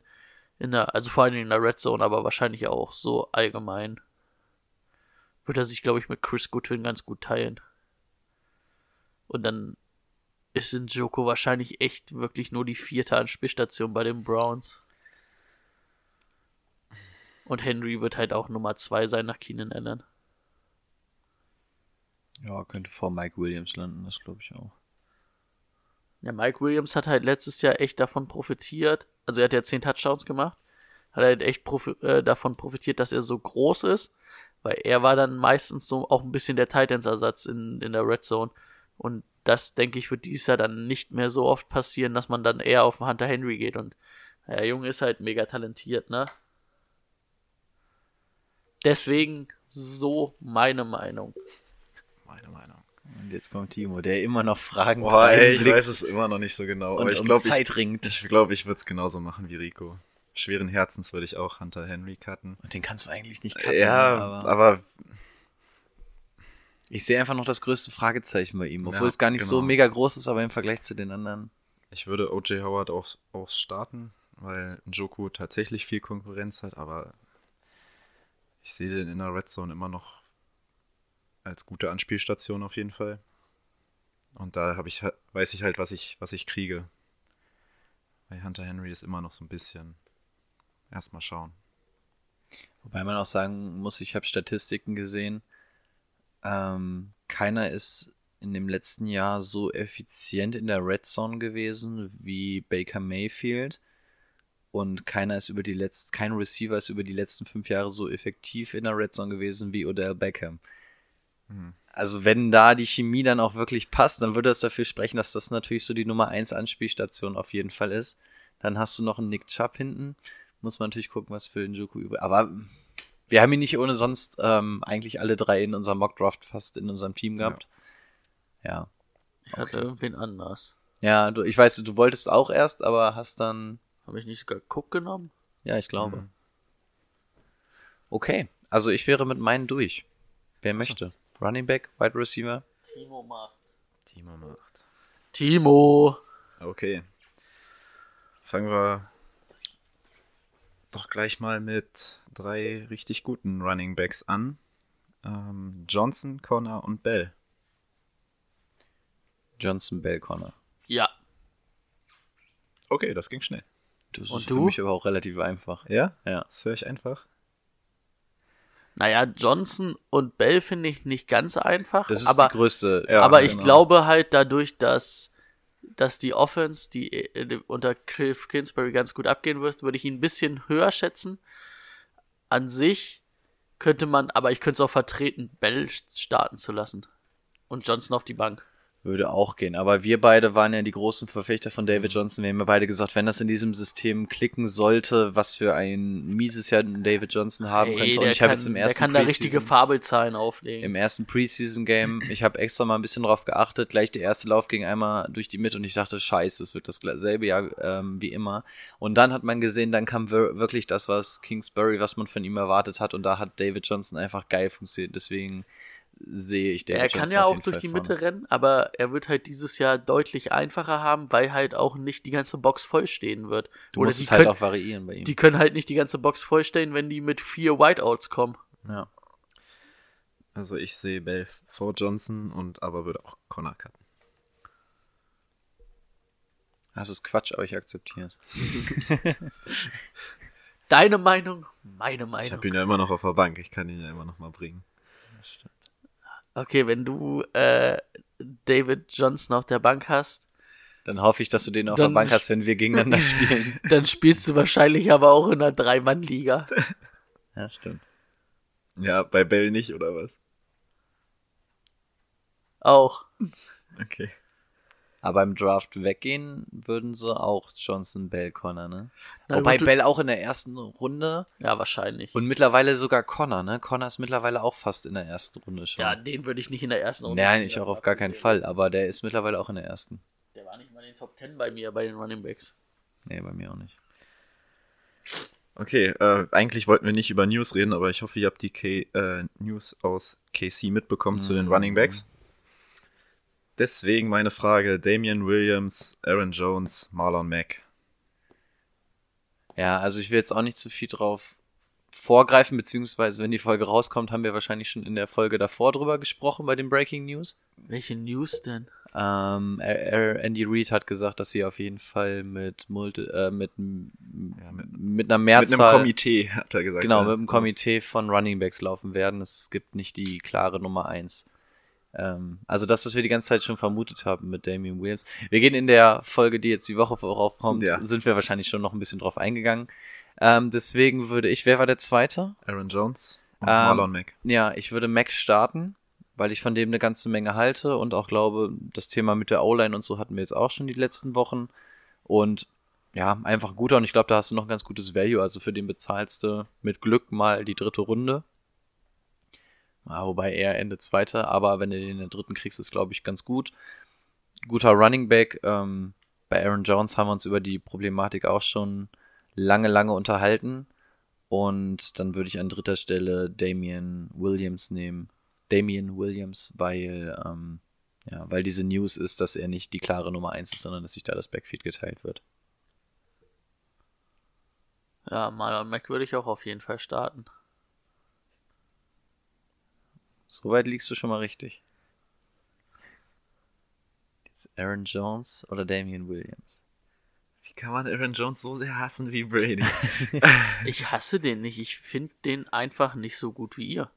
In der, also vor allem in der Red Zone, aber wahrscheinlich auch so allgemein. Wird er sich, glaube ich, mit Chris Goodwin ganz gut teilen. Und dann ist in Joko wahrscheinlich echt wirklich nur die vierte Anspielstation bei den Browns. Und Henry wird halt auch Nummer 2 sein nach Keenan Allen. Ja, könnte vor Mike Williams landen, das glaube ich auch. Ja, Mike Williams hat halt letztes Jahr echt davon profitiert. Also er hat ja 10 Touchdowns gemacht. Hat halt echt profi äh, davon profitiert, dass er so groß ist. Weil er war dann meistens so auch ein bisschen der Titans-Ersatz in, in der Red Zone. Und das, denke ich, wird dieses Jahr dann nicht mehr so oft passieren, dass man dann eher auf Hunter Henry geht. Und der Junge ist halt mega talentiert, ne? Deswegen so meine Meinung. Meine Meinung. Und jetzt kommt Timo, der immer noch Fragen Boah, ey, ich weiß es immer noch nicht so genau. und aber ich um glaube, ich, ringt. ich, glaub, ich würde es genauso machen wie Rico. Schweren Herzens würde ich auch Hunter Henry cutten. Und den kannst du eigentlich nicht cutten, ja, aber, aber ich sehe einfach noch das größte Fragezeichen bei ihm, obwohl Ja, es gar nicht so genau. mega groß ist, aber im Vergleich zu den anderen. ich würde OJ Howard auch, auch starten, weil Joku tatsächlich viel Konkurrenz hat, aber ich sehe den in der Red Zone immer noch als gute Anspielstation auf jeden Fall. Und da habe ich, weiß ich halt, was ich, was ich kriege. Bei Hunter Henry ist immer noch so ein bisschen. Erstmal schauen. Wobei man auch sagen muss, ich habe Statistiken gesehen. Ähm, keiner ist in dem letzten Jahr so effizient in der Red Zone gewesen wie Baker Mayfield. Und keiner ist über die letzten, kein Receiver ist über die letzten fünf Jahre so effektiv in der Red Zone gewesen wie Odell Beckham. Mhm. Also wenn da die Chemie dann auch wirklich passt, dann würde das dafür sprechen, dass das natürlich so die Nummer 1 Anspielstation auf jeden Fall ist. Dann hast du noch einen Nick Chubb hinten. Muss man natürlich gucken, was für Njoku über. Aber wir haben ihn nicht ohne sonst ähm, eigentlich alle drei in unserem Mockdraft fast in unserem Team gehabt. Ja. Ich hatte irgendwen anders. Ja, du, ich weiß, du wolltest auch erst, aber hast dann. Habe ich nicht sogar Cook genommen? Ja, ich glaube. Mhm. Okay, also ich wäre mit meinen durch. Wer möchte? Running Back, Wide Receiver. Timo macht. Timo macht. Timo! Okay. Fangen wir doch gleich mal mit drei richtig guten Running Backs an. Ähm, Johnson, Connor und Bell. Johnson Bell Connor. Ja. Okay, das ging schnell. Das Und ist du? für mich aber auch relativ einfach. Ja? Ja. Das höre ich einfach. Naja, Johnson und Bell finde ich nicht ganz einfach. Das ist aber die größte. Ja, aber ich genau. glaube halt dadurch, dass, dass die Offense, die äh, unter Cliff Kingsbury ganz gut abgehen wird, würde ich ihn ein bisschen höher schätzen. An sich könnte man, aber ich könnte es auch vertreten, Bell starten zu lassen. Und Johnson auf die Bank. Würde auch gehen. Aber wir beide waren ja die großen Verfechter von David Johnson. Wir haben ja beide gesagt, wenn das in diesem System klicken sollte, was für ein mieses Jahr David Johnson haben Ey, könnte. Und der ich habe kann, jetzt im der ersten kann da richtige Fabelzahlen auflegen. im ersten Preseason-Game, ich habe extra mal ein bisschen drauf geachtet, gleich der erste Lauf ging einmal durch die Mitte und ich dachte, scheiße, es wird dasselbe Jahr ähm, wie immer. Und dann hat man gesehen, dann kam wir wirklich das, was Kingsbury, was man von ihm erwartet hat und da hat David Johnson einfach geil funktioniert. Deswegen sehe ich David er kann ja auch durch Fall die vorne. Mitte rennen, aber er wird halt dieses Jahr deutlich einfacher haben, weil halt auch nicht die ganze Box vollstehen wird. Du Oder musst die es halt können, auch variieren bei ihm. die können halt nicht die ganze Box vollstellen, wenn die mit vier Whiteouts kommen. ja. Also ich sehe Bell vor Johnson und aber würde auch Connor cutten. Das ist Quatsch, aber ich akzeptiere es. Deine Meinung, meine Ich habe Meinung. ihn ja immer noch auf der Bank, ich kann ihn ja immer noch mal bringen. Okay, wenn du äh, David Johnson auf der Bank hast, Dann hoffe ich, dass du den auf der Bank hast, wenn wir gegeneinander spielen. dann spielst du wahrscheinlich aber auch in einer Drei-Mann-Liga. Ja, stimmt. Ja, bei Bell nicht, oder was? Auch. Okay. Aber im Draft weggehen würden sie auch Johnson Bell Connor, ne? Na Wobei gut, Bell auch in der ersten Runde Ja, wahrscheinlich. und mittlerweile sogar Connor, ne? Connor ist mittlerweile auch fast in der ersten Runde schon. ja, den würde ich nicht in der ersten Runde. Nein, ich auch auf gar keinen Fall, aber der ist mittlerweile auch in der ersten. Der war nicht mal in den Top 10 bei mir, bei den Running Backs. Nee, bei mir auch nicht. Okay, äh, eigentlich wollten wir nicht über News reden, aber ich hoffe, ihr habt die K äh, News aus KC mitbekommen zu den Mhm. Running Backs. Deswegen meine Frage: Damian Williams, Aaron Jones, Marlon Mack. Ja, also ich will jetzt auch nicht zu viel drauf vorgreifen, beziehungsweise wenn die Folge rauskommt, haben wir wahrscheinlich schon in der Folge davor drüber gesprochen bei den Breaking News. Welche News denn? Ähm, Andy Reid hat gesagt, dass sie auf jeden Fall mit Multi, äh, mit, Ja, mit- mit einer Mit Mehrzahl, einem Komitee, hat er gesagt. genau, ja. mit einem Komitee von Running Backs laufen werden. Es gibt nicht die klare Nummer eins. Ähm, also das, was wir die ganze Zeit schon vermutet haben mit Damian Williams. Wir gehen in der Folge, die jetzt die Woche voraufkommt, Ja. sind wir wahrscheinlich schon noch ein bisschen drauf eingegangen. Ähm, deswegen würde ich, wer war der Zweite? Aaron Jones und Ähm, Marlon Mack. Ja, ich würde Mac starten, weil ich von dem eine ganze Menge halte und auch glaube, das Thema mit der O-Line und so hatten wir jetzt auch schon die letzten Wochen. Und ja, einfach guter und ich glaube, da hast du noch ein ganz gutes Value. Also für den bezahlst du mit Glück mal die dritte Runde. Ja, wobei er Ende zweite, aber wenn du den in der dritten kriegst, ist glaube ich ganz gut. Guter Running Back. Ähm, bei Aaron Jones haben wir uns über die Problematik auch schon lange, lange unterhalten. Und dann würde ich an dritter Stelle Damian Williams nehmen. Damian Williams, weil, ähm, ja, weil diese News ist, dass er nicht die klare Nummer eins ist, sondern dass sich da das Backfield geteilt wird. Ja, Marlon Mack würde ich auch auf jeden Fall starten. Soweit liegst du schon mal richtig. Jetzt Aaron Jones oder Damian Williams? Wie kann man Aaron Jones so sehr hassen wie Brady? Ich hasse den nicht. Ich finde den einfach nicht so gut wie ihr.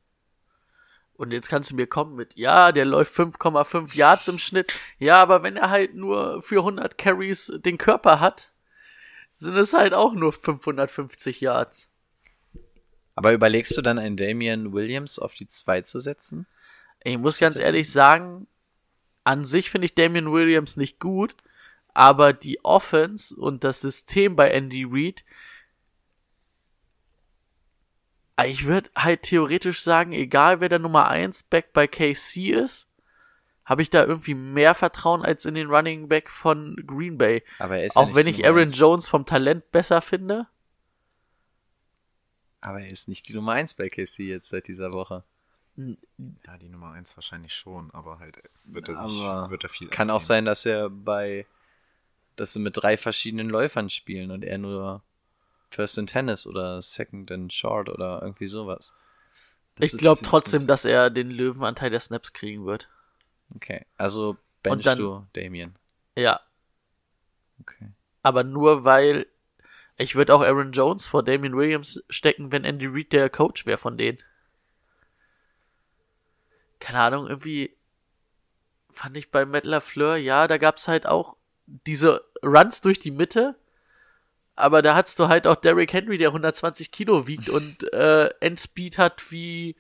Und jetzt kannst du mir kommen mit, ja, der läuft 5,5 Yards im Schnitt. Ja, aber wenn er halt nur für 100 Carries den Körper hat, sind es halt auch nur 550 Yards. Aber überlegst du dann einen Damian Williams auf die zwei zu setzen? Ich muss ganz Das- ehrlich sagen, an sich finde ich Damian Williams nicht gut, aber die Offense und das System bei Andy Reid, Ah, ich würde halt theoretisch sagen, egal wer der Nummer 1 Back bei KC ist, habe ich da irgendwie mehr Vertrauen als in den Running Back von Green Bay. Aber er ist ja Auch nicht wenn ich Aaron. Jones vom Talent besser finde. Aber er ist nicht die Nummer eins bei KC jetzt seit dieser Woche. ja, die Nummer 1 wahrscheinlich schon, aber halt wird er sich Aber wird er viel Kann auch abgeben. sein, dass er bei, dass sie mit drei verschiedenen Läufern spielen und er nur First and Tennis oder Second and Short oder irgendwie sowas. Das ich glaube trotzdem, dass er den Löwenanteil der Snaps kriegen wird. Okay, also benchst dann- du Damien. Ja, Okay. aber nur weil ich würde auch Aaron Jones vor Damian Williams stecken, wenn Andy Reid der Coach wäre von denen. Keine Ahnung, irgendwie fand ich bei Matt LaFleur, ja, da gab's halt auch diese Runs durch die Mitte, aber da hattest du halt auch Derrick Henry, der 120 Kilo wiegt und äh, Endspeed hat wie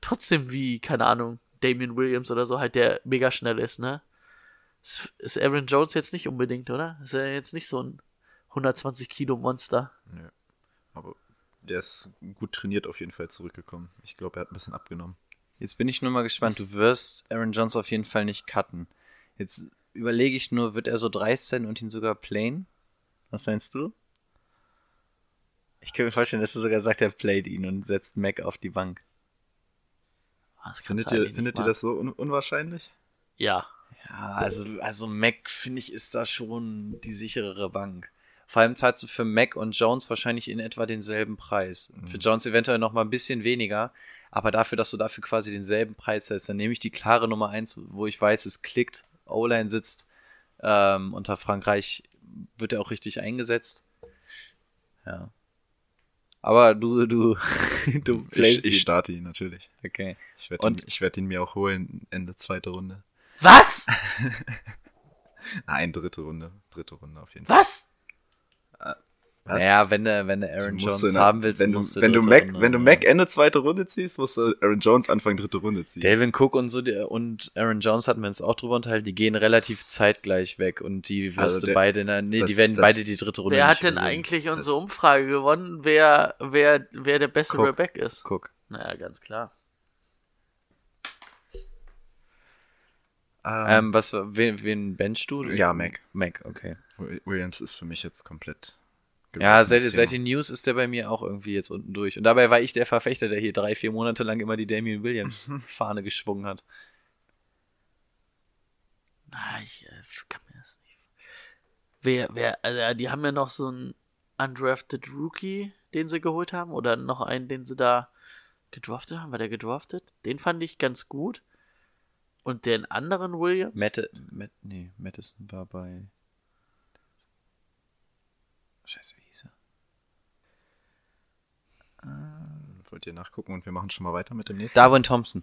trotzdem wie, keine Ahnung, Damian Williams oder so, halt der mega schnell ist, ne? Ist Aaron Jones jetzt nicht unbedingt, oder? Ist er jetzt nicht so ein 120 Kilo Monster? Aber der ist gut trainiert auf jeden Fall zurückgekommen. Ich glaube, er hat ein bisschen abgenommen. Jetzt bin ich nur mal gespannt. Du wirst Aaron Jones auf jeden Fall nicht cutten. Jetzt überlege ich nur, wird er so dreist sein und ihn sogar playen? Was meinst du? Ich kann mir vorstellen, dass er sogar sagt, er playt ihn und setzt Mac auf die Bank. Das kannst Findet ihr, findet ihr das so un unwahrscheinlich? Ja. Ja, also, also Mac, finde ich, ist da schon die sicherere Bank. Vor allem zahlst du für Mac und Jones wahrscheinlich in etwa denselben Preis. Für Jones eventuell noch mal ein bisschen weniger, aber dafür, dass du dafür quasi denselben Preis hast, dann nehme ich die klare Nummer eins, wo ich weiß, es klickt, O-Line sitzt ähm, unter Frankreich, wird er auch richtig eingesetzt. Ja. Aber du, du, du Ich, ich starte ihn natürlich. Okay. Ich werde Und- ihn, ich werd ihn mir auch holen, Ende zweite Runde. Was? Nein, dritte Runde. Dritte Runde auf jeden Fall. Was? Was? Naja, wenn du, wenn du Aaron Du Jones in der- haben willst, wenn du, musst du wenn du Mac, Runde, wenn du. Mac Ende zweite Runde ziehst, musst du Aaron Jones Anfang dritte Runde ziehen. Dalvin Cook und so der, und Aaron Jones hatten wir uns auch drüber unterhalten, die gehen relativ zeitgleich weg und die wirst Also du beide in der, nee, das- die werden das- beide die dritte Runde Wer hat denn überleben. eigentlich unsere Das- Umfrage gewonnen, wer, wer, wer der bessere Cook. Back ist? Cook. Naja, ganz klar. Ähm, was, wen, wen benchst du? Ja, Mac. Mac, okay. Wi- Williams ist für mich jetzt komplett. Ja, seit, seit den News ist der bei mir auch irgendwie jetzt unten durch. Und dabei war ich der Verfechter, der hier drei, vier Monate lang immer die Damian Williams Fahne geschwungen hat. Na, ich äh, kann mir das nicht. Wer, wer, also die haben ja noch so einen undrafted Rookie, den sie geholt haben, oder noch einen, den sie da gedraftet haben. War der gedraftet? Den fand ich ganz gut. Und den anderen Williams? Matt, Matt, nee, Madison war bei. Scheiße, wie? Wollt ihr nachgucken und wir machen schon mal weiter mit dem nächsten? Darwin Thompson.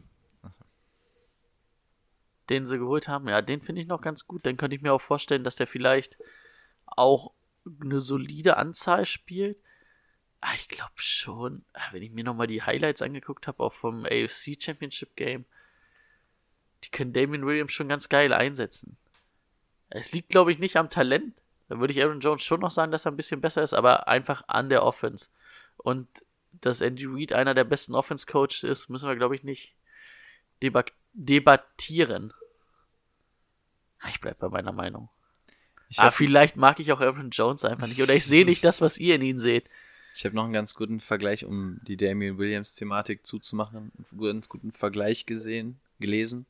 den sie geholt haben, ja, den finde ich noch ganz gut. Dann könnte ich mir auch vorstellen, dass der vielleicht auch eine solide Anzahl spielt. Ah, ich glaube schon, ah, wenn ich mir nochmal die Highlights angeguckt habe, auch vom AFC Championship Game, die können Damien Williams schon ganz geil einsetzen. Es liegt, glaube ich, nicht am Talent. Da würde ich Aaron Jones schon noch sagen, dass er ein bisschen besser ist, aber einfach an der Offense. Und dass Andy Reid einer der besten Offense-Coaches ist, müssen wir, glaube ich, nicht debat debattieren. Ah, Ich bleib bei meiner Meinung. Ich ah, habe vielleicht mag ich auch Aaron Jones einfach nicht. Oder ich sehe nicht das, was ihr in ihn seht. ich hab noch einen ganz guten Vergleich, um die Damian Williams-Thematik zuzumachen. Einen ganz guten Vergleich gesehen, gelesen.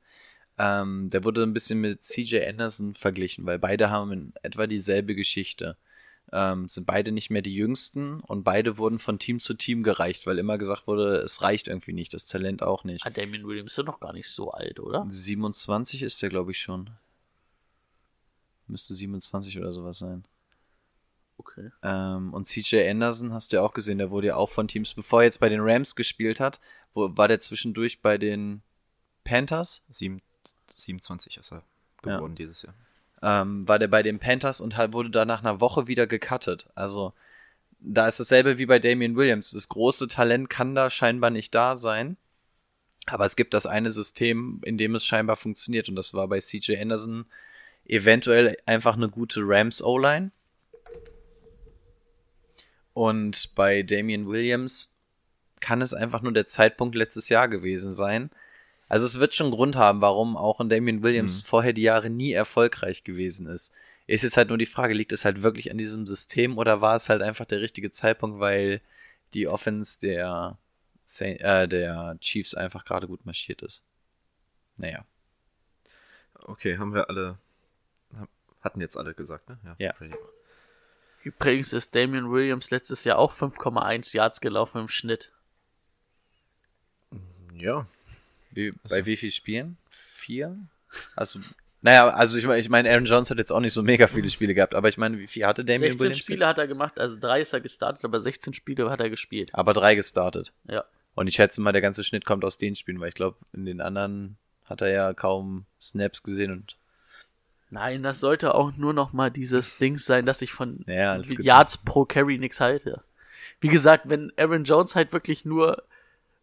Ähm, der wurde ein bisschen mit CJ Anderson verglichen, weil beide haben in etwa dieselbe Geschichte. Ähm, sind beide nicht mehr die jüngsten und beide wurden von Team zu Team gereicht, weil immer gesagt wurde, es reicht irgendwie nicht, das Talent auch nicht. Ah, Damien Williams ist doch noch gar nicht so alt, oder? 27 ist der, glaube ich, schon. Müsste 27 oder sowas sein. Okay. Ähm, und CJ Anderson hast du ja auch gesehen, der wurde ja auch von Teams, bevor er jetzt bei den Rams gespielt hat, wo, war der zwischendurch bei den Panthers, Sieben, 27 ist er geworden dieses Jahr. Ähm, war der bei den Panthers und halt wurde da nach einer Woche wieder gecuttet. Also da ist dasselbe wie bei Damian Williams. Das große Talent kann da scheinbar nicht da sein. Aber es gibt das eine System, in dem es scheinbar funktioniert. Und das war bei CJ Anderson eventuell einfach eine gute Rams O-Line. Und bei Damian Williams kann es einfach nur der Zeitpunkt letztes Jahr gewesen sein. Also es wird schon Grund haben, warum auch ein Damian Williams Mhm. vorher die Jahre nie erfolgreich gewesen ist. Ist jetzt halt nur die Frage, liegt es halt wirklich an diesem System oder war es halt einfach der richtige Zeitpunkt, weil die Offense der, äh, der Chiefs einfach gerade gut marschiert ist. Naja. Okay, haben wir alle. Hatten jetzt alle gesagt, ne? Ja. Auch. Übrigens ist Damien Williams letztes Jahr auch 5,1 Yards gelaufen im Schnitt. Ja. Wie, bei wie viel Spielen? Vier? Also, naja, also ich meine, ich meine, Aaron Jones hat jetzt auch nicht so mega viele Spiele gehabt, aber ich meine, wie viel hatte Damian 16 Williams? Spiele jetzt? hat er gemacht, also drei ist er gestartet, aber 16 Spiele hat er gespielt. Aber drei gestartet. Ja. Und ich schätze mal, der ganze Schnitt kommt aus den Spielen, weil ich glaube, in den anderen hat er ja kaum Snaps gesehen und Nein, das sollte auch nur noch mal dieses Ding sein, dass ich von Ja. Yards pro Carry nichts halte. Wie gesagt, wenn Aaron Jones halt wirklich nur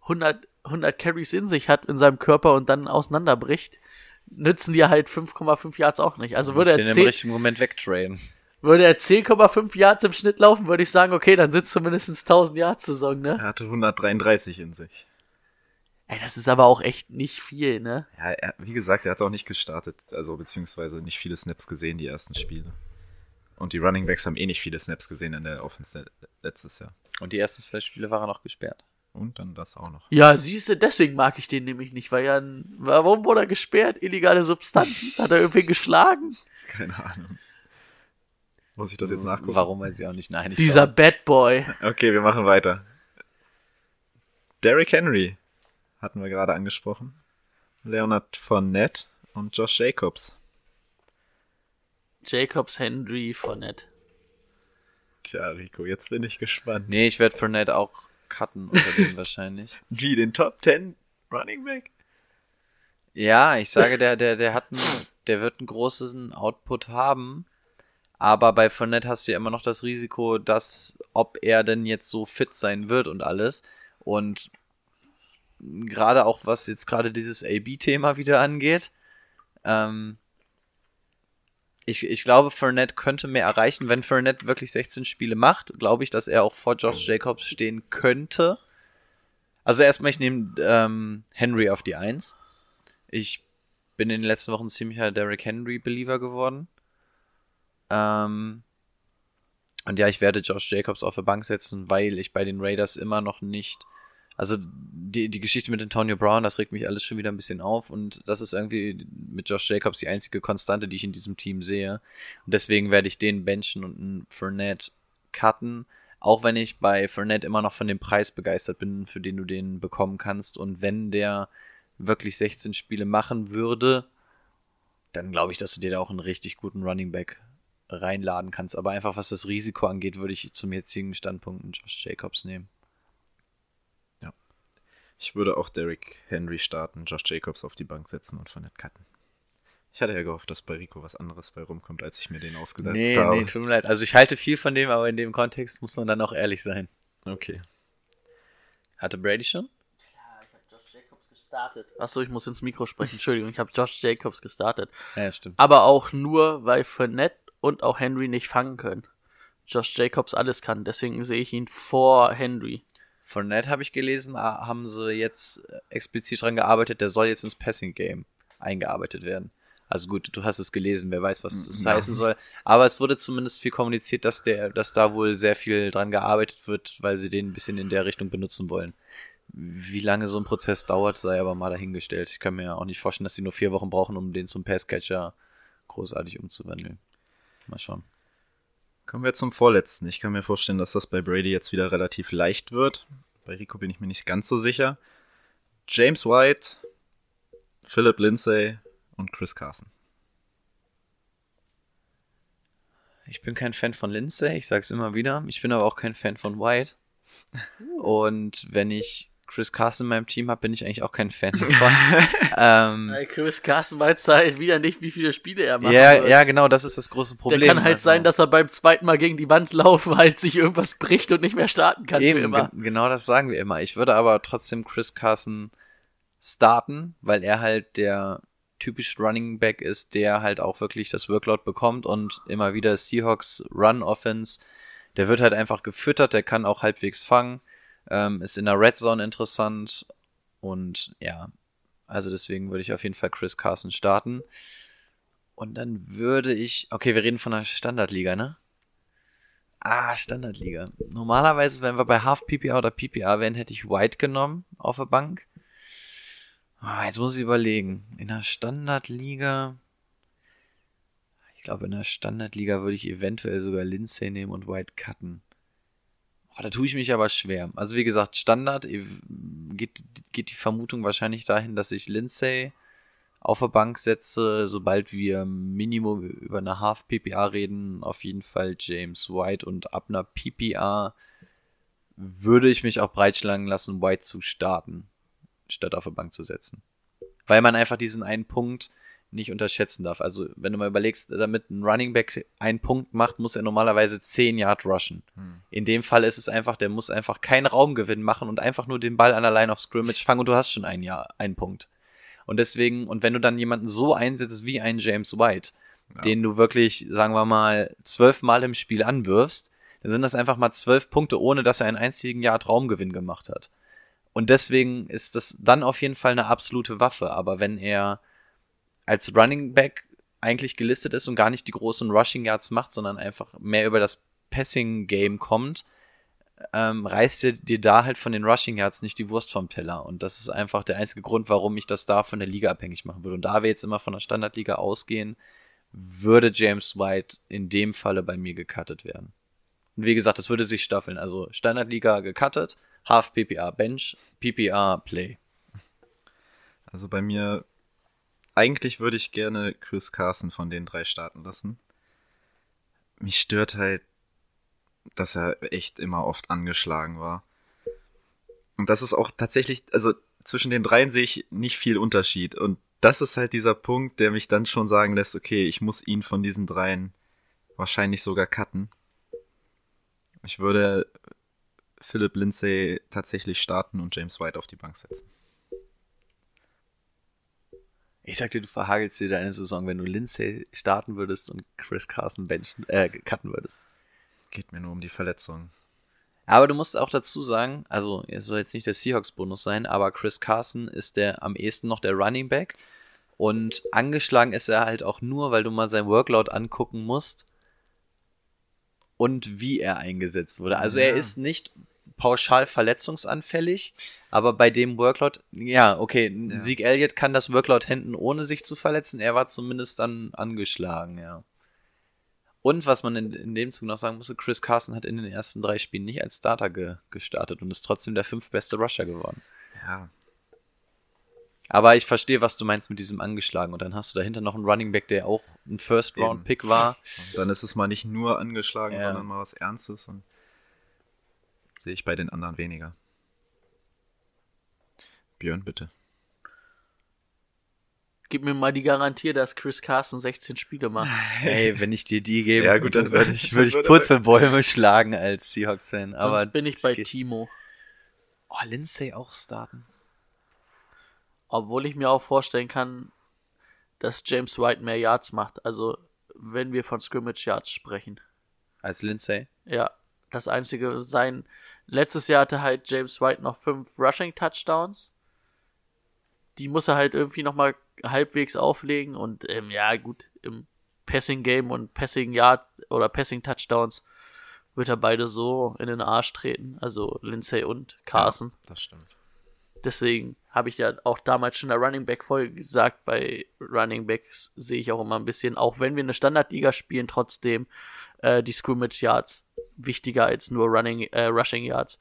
100, 100 Carries in sich hat in seinem Körper und dann auseinanderbricht, nützen dir halt 5,5 Yards auch nicht. Also würde er, den im 10, richtigen Moment wegtraden. würde er 10,5 Yards im Schnitt laufen, würde ich sagen, okay, dann sitzt zumindest 1000 Yards Saison, ne? Er hatte 133 in sich. Ey, das ist aber auch echt nicht viel, ne? Ja, er, wie gesagt, er hat auch nicht gestartet, also beziehungsweise nicht viele Snaps gesehen, die ersten Spiele. Und die Running Backs haben eh nicht viele Snaps gesehen in der Offense letztes Jahr. Und die ersten zwei Spiele waren noch gesperrt. Und dann das auch noch. Ja, siehst du, deswegen mag ich den nämlich nicht, weil ja, ein- warum wurde er gesperrt? Illegale Substanzen? Hat er irgendwie geschlagen? Keine Ahnung. Muss ich das jetzt nachgucken? Warum weiß ich auch nicht. Nein, ich Dieser glaub- Bad Boy. Okay, wir machen weiter. Derrick Henry hatten wir gerade angesprochen. Leonard Fournette und Josh Jacobs. Jacobs Henry Fournette. Tja, Rico, jetzt bin ich gespannt. Nee, ich werde Fournette auch cutten unter dem wahrscheinlich. Wie den Top 10 Running Back? Ja, ich sage, der, der, der hat einen, der wird einen großen Output haben. Aber bei Fournette hast du ja immer noch das Risiko, dass, ob er denn jetzt so fit sein wird und alles. Und gerade auch was jetzt gerade dieses AB-Thema wieder angeht, ähm, ich, ich glaube, Fournette könnte mehr erreichen. Wenn Fournette wirklich 16 Spiele macht, glaube ich, dass er auch vor Josh Jacobs stehen könnte. Also erstmal, ich nehme ähm, Henry auf die 1. Ich bin in den letzten Wochen ziemlicher Derrick Henry-Believer geworden. Ähm, und ja, ich werde Josh Jacobs auf der Bank setzen, weil ich bei den Raiders immer noch nicht. Also die, die Geschichte mit Antonio Brown, das regt mich alles schon wieder ein bisschen auf und das ist irgendwie mit Josh Jacobs die einzige Konstante, die ich in diesem Team sehe. Und deswegen werde ich den benchen und einen Fournette cutten, auch wenn ich bei Fournette immer noch von dem Preis begeistert bin, für den du den bekommen kannst. Und wenn der wirklich 16 Spiele machen würde, dann glaube ich, dass du dir da auch einen richtig guten Running Back reinladen kannst. Aber einfach was das Risiko angeht, würde ich zum jetzigen Standpunkt einen Josh Jacobs nehmen. Ich würde auch Derrick Henry starten, Josh Jacobs auf die Bank setzen und Fournette cutten. Ich hatte ja gehofft, dass bei Rico was anderes bei rumkommt, als ich mir den ausgedacht Nee, habe. nee, tut mir leid. Also ich halte viel von dem, aber in dem Kontext muss man dann auch ehrlich sein. Okay. Hatte Brady schon? Achso, ich muss ins Mikro sprechen. Entschuldigung, ich habe Josh Jacobs gestartet. Ja, stimmt. Aber auch nur, weil Fournette und auch Henry nicht fangen können. Josh Jacobs alles kann. Deswegen sehe ich ihn vor Henry. Fournette habe ich gelesen, ah, haben sie jetzt äh, explizit dran gearbeitet, der soll jetzt ins Passing Game eingearbeitet werden. Also gut, du hast es gelesen, wer weiß, was es Ja. heißen soll. Aber es wurde zumindest viel kommuniziert, dass der, dass da wohl sehr viel dran gearbeitet wird, weil sie den ein bisschen in der Richtung benutzen wollen. Wie lange so ein Prozess dauert, sei aber mal dahingestellt. Ich kann mir auch nicht vorstellen, dass die nur vier Wochen brauchen, um den zum Passcatcher großartig umzuwandeln. Mal schauen. Kommen wir zum vorletzten. Ich kann mir vorstellen, dass das bei Brady jetzt wieder relativ leicht wird. Bei Rico bin ich mir nicht ganz so sicher. James White, Philip Lindsay und Chris Carson. Ich bin kein Fan von Lindsay, ich sag's immer wieder. Ich bin aber auch kein Fan von White. Und wenn ich Chris Carson in meinem Team habe, bin ich eigentlich auch kein Fan davon. ähm, Äh, Chris Carson weiß halt wieder nicht, wie viele Spiele er macht. ja, ja, genau, das ist das große Problem. Der kann halt Also, sein, dass er beim zweiten Mal gegen die Wand laufen halt sich irgendwas bricht und nicht mehr starten kann Eben, immer. ge- genau das sagen wir immer. Ich würde aber trotzdem Chris Carson starten, weil er halt der typisch Running Back ist, der halt auch wirklich das Workload bekommt und immer wieder Seahawks Run Offense. Der wird halt einfach gefüttert, der kann auch halbwegs fangen, ähm, ist in der Red Zone interessant und ja, also deswegen würde ich auf jeden Fall Chris Carson starten. Und dann würde ich, okay, wir reden von einer Standardliga, ne? Ah, Standardliga. Normalerweise, wenn wir bei Half PPA oder PPA wären, hätte ich White genommen auf der Bank. Ah, jetzt muss ich überlegen. In der Standardliga. Ich glaube, in der Standardliga würde ich eventuell sogar Lindsay nehmen und White cutten. Oh, da tue ich mich aber schwer. Also wie gesagt, Standard eh, geht, geht die Vermutung wahrscheinlich dahin, dass ich Lindsay auf der Bank setze, sobald wir Minimum über eine Half PPA reden, auf jeden Fall James White und ab einer PPA würde ich mich auch breitschlagen lassen, White zu starten, statt auf der Bank zu setzen. Weil man einfach diesen einen Punkt nicht unterschätzen darf. Also, wenn du mal überlegst, damit ein Running Back einen Punkt macht, muss er normalerweise 10 Yard rushen. In dem Fall ist es einfach, der muss einfach keinen Raumgewinn machen und einfach nur den Ball an der Line of Scrimmage fangen und du hast schon ein Jahr, einen Punkt. Und deswegen, und wenn du dann jemanden so einsetzt wie einen James White, den du wirklich, sagen wir mal, zwölfmal im Spiel anwirfst, dann sind das einfach mal zwölf Punkte, ohne dass er einen einzigen Yard Raumgewinn gemacht hat. Und deswegen ist das dann auf jeden Fall eine absolute Waffe. Aber wenn er als Running Back eigentlich gelistet ist und gar nicht die großen Rushing Yards macht, sondern einfach mehr über das Passing Game kommt, ähm, reißt dir, dir da halt von den Rushing Yards nicht die Wurst vom Teller. Und das ist einfach der einzige Grund, warum ich das da von der Liga abhängig machen würde. Und da wir jetzt immer von der Standardliga ausgehen, würde James White in dem Falle bei mir gecuttet werden. Und wie gesagt, das würde sich staffeln. Also Standardliga gecuttet, Half PPR Bench, PPR Play. Also bei mir, eigentlich würde ich gerne Chris Carson von den drei starten lassen. Mich stört halt, dass er echt immer oft angeschlagen war. Und das ist auch tatsächlich, also zwischen den dreien sehe ich nicht viel Unterschied. Und das ist halt dieser Punkt, der mich dann schon sagen lässt, okay, ich muss ihn von diesen dreien wahrscheinlich sogar cutten. Ich würde Philip Lindsay tatsächlich starten und James White auf die Bank setzen. Ich sag dir, du verhagelst dir deine Saison, wenn du Lindsay starten würdest und Chris Carson benchen, äh, cutten würdest. Geht mir nur um die Verletzung. Aber du musst auch dazu sagen, also es soll jetzt nicht der Seahawks-Bonus sein, aber Chris Carson ist der am ehesten noch der Running Back. Und angeschlagen ist er halt auch nur, weil du mal sein Workload angucken musst und wie er eingesetzt wurde. Also er Ja. ist nicht pauschal verletzungsanfällig, aber bei dem Workload, ja, okay, Ja. Sieg Elliott kann das Workload händen, ohne sich zu verletzen. Er war zumindest dann angeschlagen, ja. Und was man in, in dem Zug noch sagen musste, Chris Carson hat in den ersten drei Spielen nicht als Starter ge, gestartet und ist trotzdem der fünftbeste Rusher geworden. Ja, Aber ich verstehe, was du meinst mit diesem angeschlagen. Und dann hast du dahinter noch einen Running Back, der auch ein First-Round-Pick war. und dann ist es mal nicht nur angeschlagen, Ja. sondern mal was Ernstes. Und sehe ich bei den anderen weniger. Björn, bitte. Gib mir mal die Garantie, dass Chris Carson 16 Spiele macht. Hey, wenn ich dir die gebe, Ja, gut, dann würde ich, würde ich Purzelbäume schlagen als Seahawks-Fan. Aber Sonst bin ich bei geht- Timo. Oh, Lindsay auch starten. Obwohl ich mir auch vorstellen kann, dass James White mehr Yards macht. Also, wenn wir von Scrimmage Yards sprechen. Als Lindsay. Ja, das einzige sein. Letztes Jahr hatte halt James White noch fünf Rushing Touchdowns. Die muss er halt irgendwie nochmal halbwegs auflegen und ähm, ja, gut, im Passing Game und Passing Yards oder Passing Touchdowns wird er beide so in den Arsch treten. Also Lindsay und Carson. Ja, das stimmt. Deswegen habe ich ja auch damals schon in der Running Back Folge gesagt, bei Running Backs sehe ich auch immer ein bisschen, auch wenn wir eine Standardliga spielen, trotzdem äh, die Scrimmage Yards wichtiger als nur Running, äh, Rushing Yards.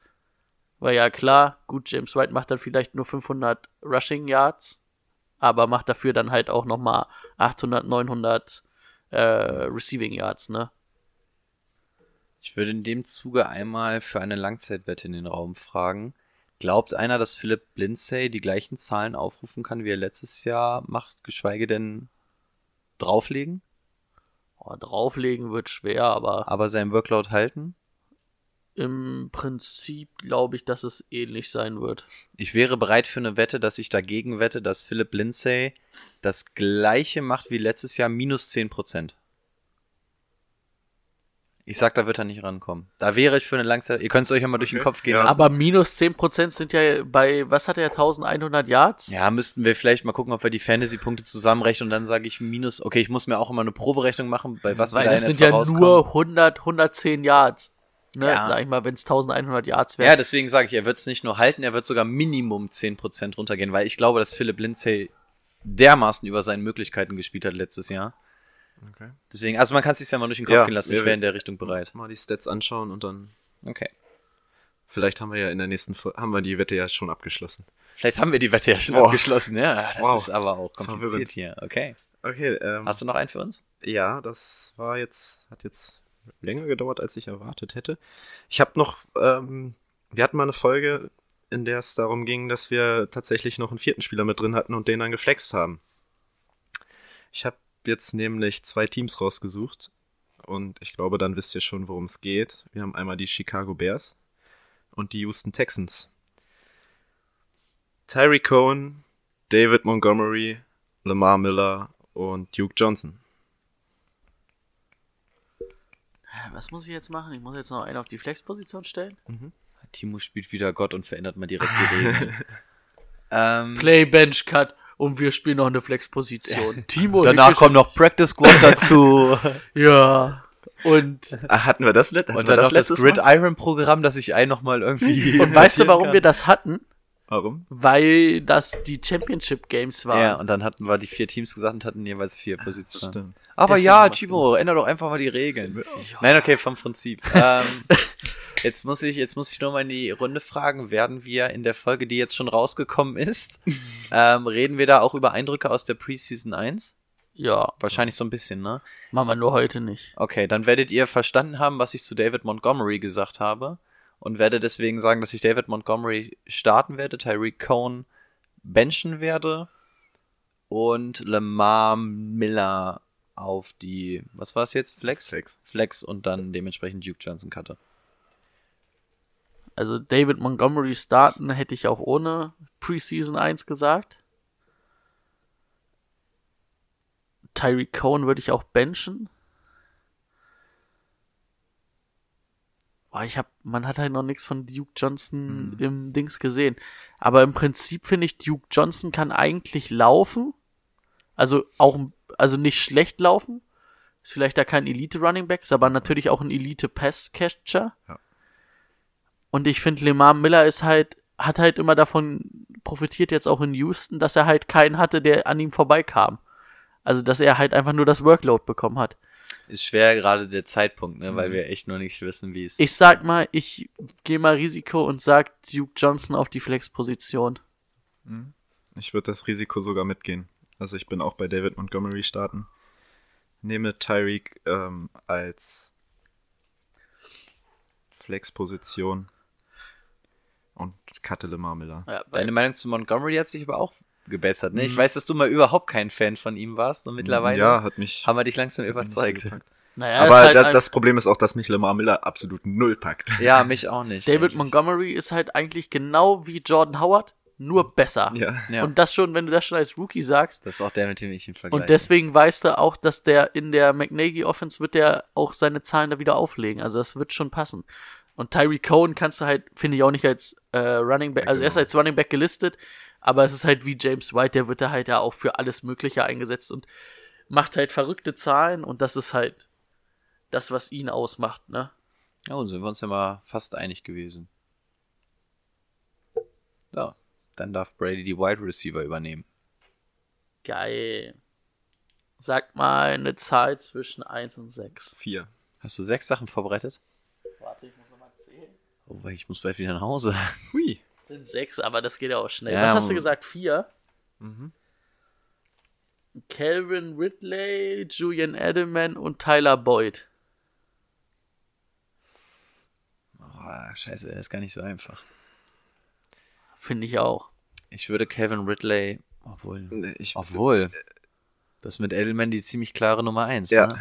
Weil ja klar, gut, James White macht dann vielleicht nur 500 Rushing Yards, aber macht dafür dann halt auch nochmal 800, 900 äh, Receiving Yards, ne? Ich würde in dem Zuge einmal für eine Langzeitwette in den Raum fragen. Glaubt einer, dass Philip Lindsay die gleichen Zahlen aufrufen kann, wie er letztes Jahr macht, geschweige denn drauflegen, Oh, drauflegen wird schwer, aber aber sein Workload halten? im Prinzip glaube ich, dass es ähnlich sein wird. Ich wäre bereit für eine Wette, dass ich dagegen wette, dass Philip Lindsay das gleiche macht wie letztes Jahr, minus 10%. Ich sag, da wird er nicht rankommen. Da wäre ich für eine Langzeit. Ihr könnt es euch ja mal durch den. Kopf gehen Ja, lassen. Aber minus 10% sind ja bei, was hat er, 1100 Yards? Ja, müssten wir vielleicht mal gucken, ob wir die Fantasy-Punkte zusammenrechnen und dann sage ich minus. Okay, ich muss mir auch immer eine Proberechnung machen, bei was Weil wir da das in sind ja rauskommen. nur 100, 110 Yards. Ne, Ja. sag ich mal, wenn es 1100 Yards Ja, wären. deswegen sage ich, er wird es nicht nur halten, er wird sogar Minimum 10% runtergehen, weil ich glaube, dass Philip Lindsay dermaßen über seinen Möglichkeiten gespielt hat letztes Jahr. Okay. Deswegen, also man kann es sich ja mal durch den Kopf Ja, gehen lassen, wir- ich wäre in der Richtung bereit. Mal die Stats anschauen und dann. Okay. Vielleicht haben wir ja in der nächsten Fol- haben wir die Wette ja schon abgeschlossen. Vielleicht haben wir die Wette ja schon Boah. abgeschlossen, ja. Das Wow. ist aber auch kompliziert Verwirrend. hier. Okay. Okay, ähm, Hast du noch einen für uns? Ja, das war jetzt, hat jetzt länger gedauert, als ich erwartet hätte. Ich habe noch, ähm, wir hatten mal eine Folge, in der es darum ging, dass wir tatsächlich noch einen vierten Spieler mit drin hatten und den dann geflext haben. Ich habe jetzt nämlich zwei Teams rausgesucht und ich glaube, dann wisst ihr schon, worum es geht. Wir haben einmal die Chicago Bears und die Houston Texans. Tyree Cohen, David Montgomery, Lamar Miller und Duke Johnson. Was muss ich jetzt machen? Ich muss jetzt noch einen auf die Flexposition stellen? Timo spielt wieder Gott und verändert mal direkt die Regeln. ähm, Play Bench Cut und wir spielen noch eine Flexposition. Timo, danach kommt noch Practice Squad dazu. Ja. Und, Ah, hatten wir das, hatten und dann noch das letztes Mal? Gridiron-Programm, dass ich einen nochmal irgendwie. und weißt du, warum kann? wir das hatten? Warum? Weil das die Championship Games waren. Ja, und dann hatten wir die vier Teams gesagt und hatten jeweils vier Positionen. Stimmt. Aber ja, Timo, änder doch einfach mal die Regeln. Nein, okay, vom Prinzip. ähm, jetzt muss ich, jetzt muss ich nur mal in die Runde fragen, werden wir in der Folge, die jetzt schon rausgekommen ist, ähm, reden wir da auch über Eindrücke aus der Preseason 1? ja, Wahrscheinlich so ein bisschen, ne? machen wir nur heute nicht. Okay, dann werdet ihr verstanden haben, was ich zu David Montgomery gesagt habe und werde deswegen sagen, dass ich David Montgomery starten werde, Tyreek Cohn benchen werde und Lamar Miller auf die, was war es jetzt, Flex? Flex. Flex und dann dementsprechend Duke Johnson cutte. Also David Montgomery starten hätte ich auch ohne Preseason 1 gesagt. Tyreek Cohen würde ich auch benchen. Boah, ich hab, man hat halt noch nichts von Duke Johnson im Dings gesehen. Aber im Prinzip finde ich, Duke Johnson kann eigentlich laufen. Also auch, also nicht schlecht laufen. Ist vielleicht da kein Elite Running Back, ist aber natürlich auch ein Elite Pass Catcher. Und ich finde, Lemar Miller ist halt, hat halt immer davon profitiert jetzt auch in Houston, dass er halt keinen hatte, der an ihm vorbeikam. Also, dass er halt einfach nur das Workload bekommen hat. Ist schwer gerade der Zeitpunkt, ne, weil wir echt noch nicht wissen, wie es. Ich sag mal, ich gehe mal Risiko und sag Duke Johnson auf die Flex-Position. Ich würde das Risiko sogar mitgehen. Also ich bin auch bei David Montgomery starten. Nehme Tyreek ähm, als Flex-Position und cutte Lamar Miller. Ja, Deine Meinung zu Montgomery hat sich aber auch gebessert, ne? Ich Mhm. weiß, dass du mal überhaupt kein Fan von ihm warst und mittlerweile Ja, hat mich haben wir dich langsam überzeugt. naja, Aber halt das, das Problem ist auch, dass mich Lamar Miller absolut null packt. Ja, mich auch nicht. David eigentlich. Montgomery ist halt eigentlich genau wie Jordan Howard, nur besser. Ja. Ja. Und das schon, wenn du das schon als Rookie sagst. Das ist auch der, mit dem ich ihn vergleiche. Und deswegen weißt du auch, dass der in der McNaghy Offense wird der auch seine Zahlen da wieder auflegen. Also das wird schon passen. Und Tyree Cohen kannst du halt, finde ich auch nicht als äh, Running Back, also er ist Genau. als Running Back gelistet, aber es ist halt wie James White, der wird da halt ja auch für alles Mögliche eingesetzt und macht halt verrückte Zahlen und das ist halt das, was ihn ausmacht, ne? Oh, sind wir uns ja mal fast einig gewesen. So, dann darf Brady die Wide Receiver übernehmen. Geil. Sag mal eine Zahl zwischen 1 und 6. Vier. Hast du sechs Sachen vorbereitet? Warte, ich muss nochmal zählen. Oh, ich muss bald wieder nach Hause. Hui. Sind 6, aber das geht ja auch schnell. Ja, Was hast du gesagt? 4? Mhm. Calvin Ridley, Julian Edelman und Tyler Boyd. Oh, scheiße, das ist gar nicht so einfach. Finde ich auch. Ich würde Kevin Ridley, obwohl, Nee, Ich, obwohl, das mit Edelman die ziemlich klare Nummer eins. Ja. Ne?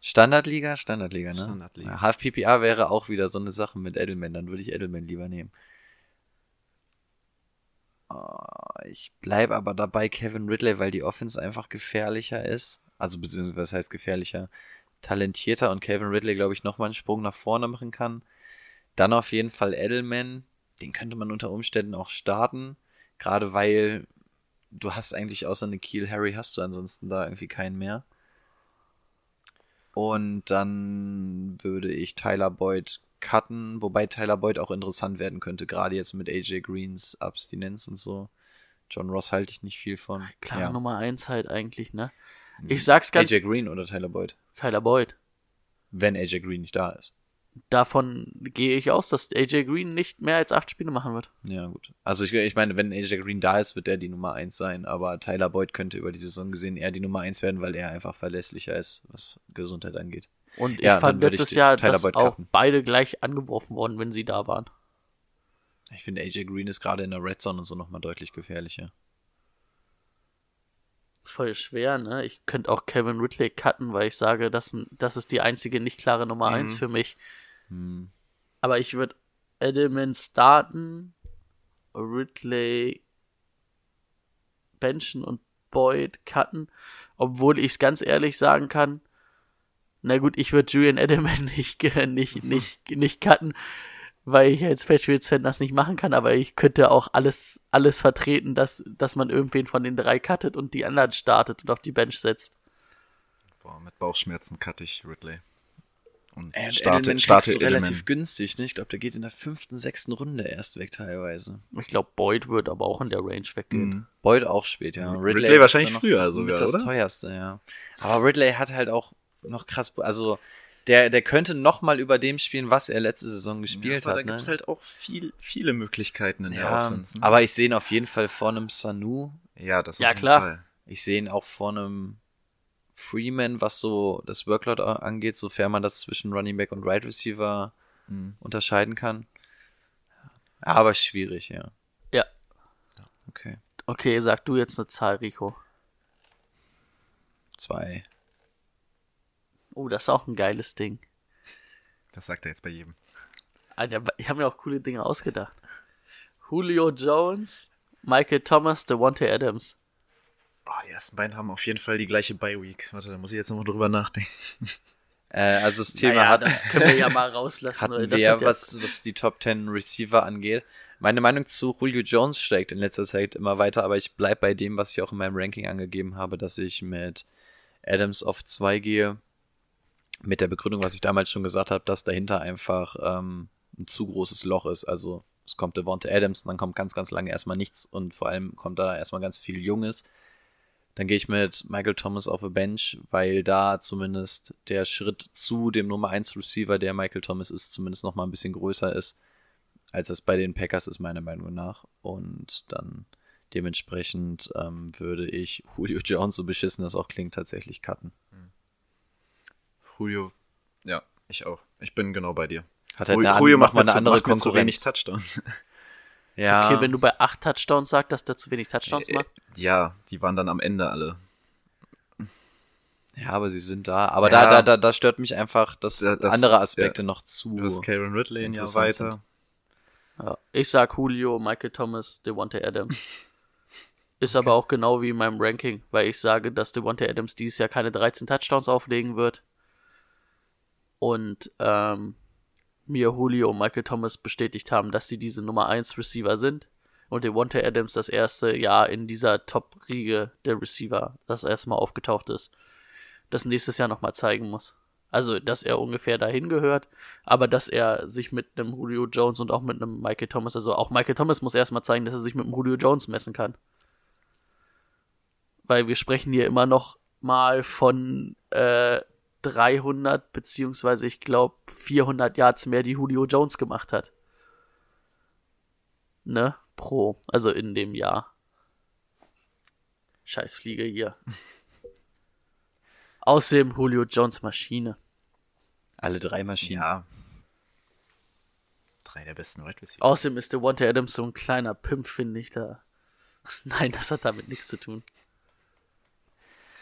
Standardliga, Standardliga, ne? Standardliga. Ja, Half PPA wäre auch wieder so eine Sache mit Edelman, dann würde ich Edelman lieber nehmen. Oh, ich bleibe aber dabei Kevin Ridley, weil die Offense einfach gefährlicher ist. Also beziehungsweise was heißt gefährlicher? Talentierter und Kevin Ridley, glaube ich, nochmal einen Sprung nach vorne machen kann. Dann auf jeden Fall Edelman, den könnte man unter Umständen auch starten, gerade weil du hast eigentlich außer Kiel Harry hast du ansonsten da irgendwie keinen mehr. Und dann würde ich Tyler Boyd cutten, wobei Tyler Boyd auch interessant werden könnte, gerade jetzt mit AJ Greens Abstinenz und so. John Ross halte ich nicht viel von. Klar, Ja. Nummer 1 halt eigentlich, ne? Ich sag's ganz, AJ Green oder Tyler Boyd, Tyler Boyd. wenn AJ Green nicht da ist. Davon gehe ich aus, dass AJ Green nicht mehr als 8 Spiele machen wird. Ja, gut. Also ich, ich meine, wenn AJ Green da ist, wird er die Nummer 1 sein, aber Tyler Boyd könnte über die Saison gesehen eher die Nummer 1 werden, weil er einfach verlässlicher ist, was Gesundheit angeht. Und ich Ja, fand letztes Jahr, Tyler dass Boyd auch beide gleich angeworfen worden, wenn sie da waren. Ich finde, AJ Green ist gerade in der Red Zone und so nochmal deutlich gefährlicher. ist voll schwer, ne? Ich könnte auch Kevin Ridley cutten, weil ich sage, das, das ist die einzige nicht klare Nummer Mhm. eins für mich. Hm. Aber ich würde Edelman starten, Ridley benchen und Boyd cutten, obwohl ich es ganz ehrlich sagen kann, na gut, ich würde Julian Edelman nicht, nicht, nicht, nicht cutten, weil ich als Patriots-Fan das nicht machen kann, aber ich könnte auch alles, alles vertreten, dass, dass man irgendwen von den drei cuttet und die anderen startet und auf die Bench setzt. Boah, mit Bauchschmerzen cutte ich Ridley. Und Ey, und starte, Edelman starte du Edelman. relativ günstig, ne? Ich glaube, der geht in der fünften, sechsten Runde erst weg teilweise. Ich glaube, Boyd wird aber auch in der Range weggehen. Mhm. Boyd auch spät, ja. Ridley ist wahrscheinlich früher mit sogar, das oder? teuerste, ja. Aber Ridley hat halt auch noch krass, also der, der könnte noch mal über dem spielen, was er letzte Saison gespielt ja, aber hat. da ne? gibt es halt auch viel, viele Möglichkeiten in der ja, Offense. ne? aber ich sehe ihn auf jeden Fall vor einem Sanu. ja, das auf Ja, jeden klar. Fall. Ich sehe ihn auch vor einem Freeman, was so das Workload angeht, sofern man das zwischen Running Back und Right Receiver Mhm. unterscheiden kann. Aber schwierig, ja. Ja. Okay. Okay, sag du jetzt eine Zahl, Rico. Zwei. Oh, das ist auch ein geiles Ding. Das sagt er jetzt bei jedem. Alter, ich habe mir auch coole Dinge ausgedacht. Julio Jones, Michael Thomas, Devontae Adams. Oh, die ersten beiden haben auf jeden Fall die gleiche Bye-Week. Warte, da muss ich jetzt nochmal drüber nachdenken. Äh, also das Thema Naja, hat, das können wir ja mal rauslassen. hatten das wir ja, was, was die Top 10 Receiver angeht. Meine Meinung zu Julio Jones steigt in letzter Zeit immer weiter, aber ich bleib bei dem, was ich auch in meinem Ranking angegeben habe, dass ich mit Adams auf 2 gehe. Mit der Begründung, was ich damals schon gesagt habe, dass dahinter einfach ähm, ein zu großes Loch ist. Also es kommt Devonta Adams und dann kommt ganz, ganz lange erstmal nichts und vor allem kommt da erstmal ganz viel Junges. Dann gehe ich mit Michael Thomas auf a Bench, weil da zumindest der Schritt zu dem Nummer 1 Receiver, der Michael Thomas ist, zumindest noch mal ein bisschen größer ist, als es bei den Packers ist, meiner Meinung nach. Und dann dementsprechend ähm, würde ich Julio Jones, so beschissen das auch klingt, tatsächlich cutten. Julio, ja, ich auch. Ich bin genau bei dir. Hat halt Julio, eine, Julio macht mal eine andere wenig Konkurrenz. Touchdowns. Ja, Okay, wenn du bei 8 Touchdowns sagst, dass der zu wenig Touchdowns macht. Ja, die waren dann am Ende alle. ja, aber sie sind da. Aber Ja. da, da, da, da stört mich einfach, dass Ja, das- andere Aspekte noch zu. Du hast Karen Ridley ein Jahr interessant weiter. Ja, ich sag Julio, Michael Thomas, Devontae Adams. Ist aber auch genau wie in meinem Ranking, weil ich sage, dass Devontae Adams dieses Jahr keine 13 Touchdowns auflegen wird. Und ähm, mir Julio und Michael Thomas bestätigt haben, dass sie diese Nummer 1 Receiver sind. Und Devontae Adams das erste Jahr in dieser Top-Riege der Receiver, das erstmal aufgetaucht ist, das nächstes Jahr nochmal zeigen muss. Also, dass er ungefähr dahin gehört, aber dass er sich mit einem Julio Jones und auch mit einem Michael Thomas, also auch Michael Thomas muss erstmal zeigen, dass er sich mit einem Julio Jones messen kann. Weil wir sprechen hier immer noch mal von äh, 300 beziehungsweise ich glaube 400 Yards mehr, die Julio Jones gemacht hat. Ne? Pro, also in dem Jahr. Scheiß Fliege hier. Außerdem Julio Jones Maschine. Alle drei Maschinen. Ja. Drei der besten Wide Receiver. Außerdem ist Devontae Adams so ein kleiner Pimp, finde ich da. Nein, das hat damit nichts zu tun.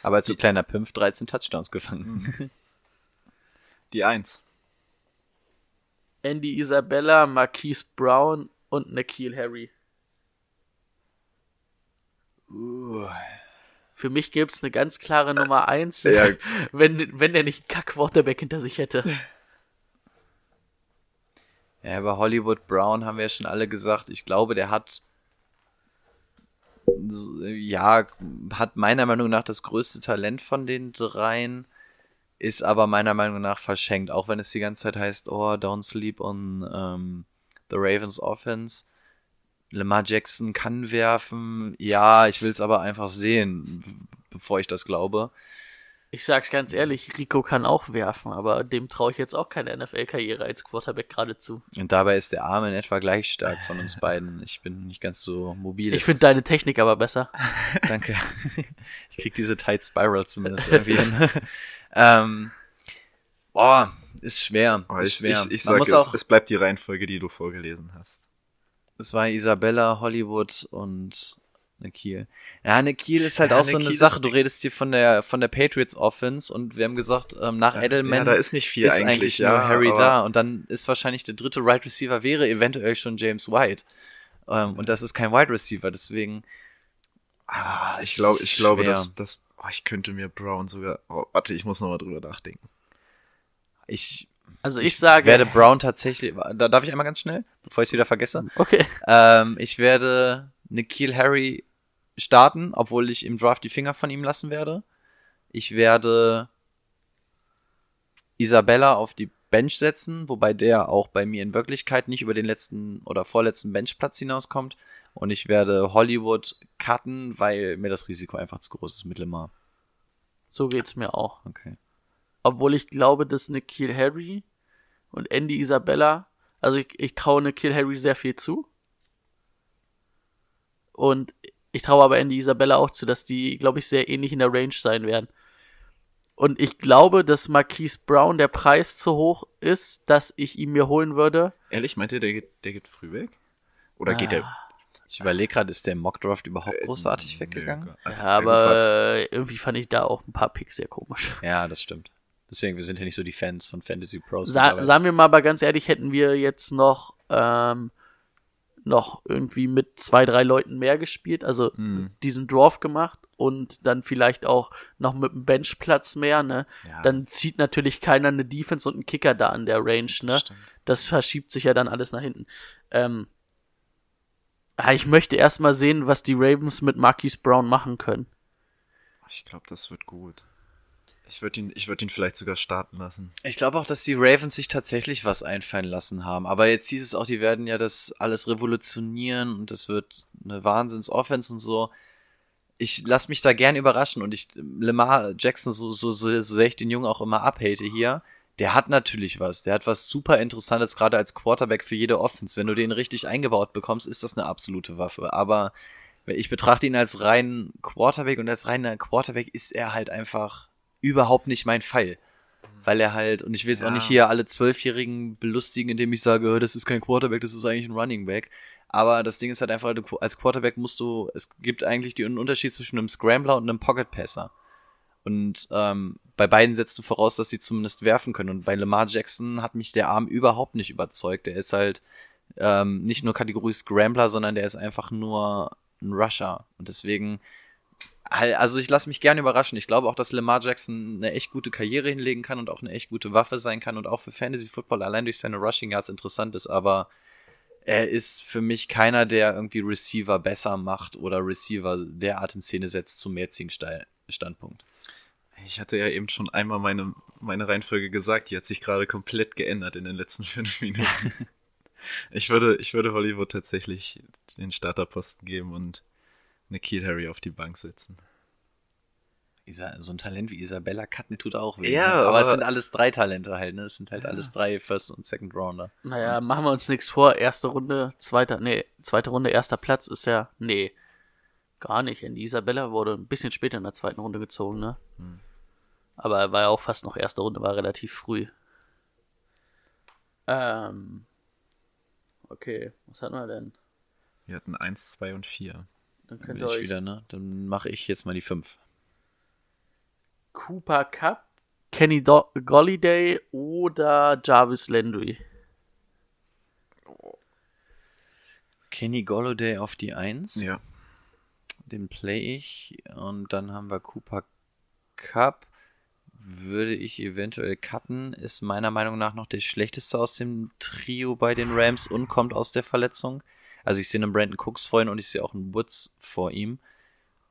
Aber so kleiner Pimp 13 Touchdowns gefangen. Die Eins. Andy Isabella, Marquise Brown und Nikhil Harry. Für mich gäbe es eine ganz klare Nummer 1, Ja. wenn, wenn er nicht einen Kack-Quarterback hinter sich hätte. Ja, bei Hollywood Brown haben wir ja schon alle gesagt, ich glaube, der hat ja, hat meiner Meinung nach das größte Talent von den dreien, ist aber meiner Meinung nach verschenkt, auch wenn es die ganze Zeit heißt, oh, don't sleep on ähm, the Ravens Offense. Lamar Jackson kann werfen, ja, ich will es aber einfach sehen, bevor ich das glaube. Ich sag's ganz ehrlich, Rico kann auch werfen, aber dem traue ich jetzt auch keine NFL-Karriere als Quarterback gerade zu. Und dabei ist der Arm in etwa gleich stark von uns beiden. Ich bin nicht ganz so mobil. Ich finde deine Technik aber besser. Danke. Ich krieg diese Tight Spiral zumindest irgendwie hin. ähm, boah, ist schwer. Aber ist ich, schwer. ich, ich sag, muss es, auch, es bleibt die Reihenfolge, die du vorgelesen hast. es war Isabella, Hollywood und Nikhil. Ja, Nikhil ist halt Ja, auch so eine ist- Sache. Du redest hier von der von der Patriots Offense und wir haben gesagt, ähm, nach Edelman ja, da ist nicht viel ist eigentlich, eigentlich ja, nur Harry da und dann ist wahrscheinlich der dritte Wide Receiver wäre eventuell schon James White. Ähm, und das ist kein Wide Receiver, deswegen ah, Ich glaube, ich glaube, dass, dass oh, ich könnte mir Brown sogar. Oh, warte, ich muss nochmal drüber nachdenken. ich Also ich, sage. werde Brown tatsächlich, da darf ich einmal ganz schnell, bevor ich es wieder vergesse. Okay. Ähm, ich werde Nikhil Harry starten, obwohl ich im Draft die Finger von ihm lassen werde. Ich werde Isabella auf die Bench setzen, wobei der auch bei mir in Wirklichkeit nicht über den letzten oder vorletzten Benchplatz hinauskommt. Und ich werde Hollywood cutten, weil mir das Risiko einfach zu groß ist mit Lemar. So geht's mir auch. Okay. Obwohl ich glaube, dass Nikhil Harry und Andy Isabella, also ich, ich traue Nikhil Harry sehr viel zu. Und ich traue aber Andy Isabella auch zu, dass die, glaube ich, sehr ähnlich in der Range sein werden. Und ich glaube, dass Marquise Brown der Preis zu hoch ist, dass ich ihn mir holen würde. Ehrlich, meint ihr, der geht, der geht früh weg? Oder geht der. Ich überlege gerade, ist der Mockdraft überhaupt äh, großartig nö, weggegangen? also, ja, aber äh, irgendwie fand ich da auch ein paar Picks sehr komisch. Ja, das stimmt. Deswegen, wir sind ja nicht so die Fans von Fantasy Pros. Sa sagen wir mal aber ganz ehrlich, hätten wir jetzt noch, ähm, noch irgendwie mit zwei, drei Leuten mehr gespielt, also Hm. diesen Dwarf gemacht und dann vielleicht auch noch mit einem Benchplatz mehr, ne? Ja. Dann zieht natürlich keiner eine Defense und einen Kicker da an der Range, ne? Stimmt. Das verschiebt sich ja dann alles nach hinten. Ähm, ah, ich möchte erstmal sehen, was die Ravens mit Marquise Brown machen können. Ich glaube, das wird gut. Ich würde ihn, würd ihn vielleicht sogar starten lassen. Ich glaube auch, dass die Ravens sich tatsächlich was einfallen lassen haben. Aber jetzt hieß es auch, die werden ja das alles revolutionieren und es wird eine Wahnsinns-Offense und so. Ich lasse mich da gern überraschen und ich, Lamar Jackson, so, so, so, so sehr ich den Jungen auch immer abhate hier, der hat natürlich was. Der hat was super Interessantes, gerade als Quarterback für jede Offense. Wenn du den richtig eingebaut bekommst, ist das eine absolute Waffe. Aber ich betrachte ihn als reinen Quarterback und als reiner Quarterback ist er halt einfach überhaupt nicht mein Fall. Weil er halt, und ich will auch Ja. nicht hier alle Zwölfjährigen belustigen, indem ich sage, "Oh, das ist kein Quarterback, das ist eigentlich ein Running Back. Aber das Ding ist halt einfach, als Quarterback musst du, es gibt eigentlich den Unterschied zwischen einem Scrambler und einem Pocket Passer. Und ähm, bei beiden setzt du voraus, dass sie zumindest werfen können. Und bei Lamar Jackson hat mich der Arm überhaupt nicht überzeugt. Der ist halt ähm, nicht nur Kategorie Scrambler, sondern der ist einfach nur ein Rusher. Und deswegen, also ich lasse mich gerne überraschen. Ich glaube auch, dass Lamar Jackson eine echt gute Karriere hinlegen kann und auch eine echt gute Waffe sein kann und auch für Fantasy Football allein durch seine Rushing Yards interessant ist. Aber er ist für mich keiner, der irgendwie Receiver besser macht oder Receiver derart in Szene setzt zum jetzigen Standpunkt. Ich hatte ja eben schon einmal meine, meine Reihenfolge gesagt, die hat sich gerade komplett geändert in den letzten fünf Minuten. ich würde, ich würde Hollywood tatsächlich den Starterposten geben und Nikhil Harry auf die Bank setzen. Isa so ein Talent wie Isabella Katni tut auch weh. Ja, ne? aber, es sind alles drei Talente halt, ne? Es sind halt alles drei First- und Second Rounder. Naja, machen wir uns nichts vor. Erste Runde, zweiter, nee, zweite Runde, erster Platz ist ja, nee, gar nicht. Andy Isabella wurde ein bisschen später in der zweiten Runde gezogen, ne? Hm. Aber er war ja auch fast noch erste Runde, war relativ früh. Ähm, okay, was hatten wir denn? Wir hatten 1, 2 und 4. Dann könnt ihr euch wieder, ne? Dann mache ich jetzt mal die fünf. Cooper Cup, Kenny Do Golliday oder Jarvis Landry. Kenny Golladay auf die Eins. Ja. Den play ich. Und dann haben wir Cooper Cup. Würde ich eventuell cutten. Ist meiner Meinung nach noch der schlechteste aus dem Trio bei den Rams und kommt aus der Verletzung. Also ich sehe einen Brandon Cooks vor ihm und ich sehe auch einen Woods vor ihm.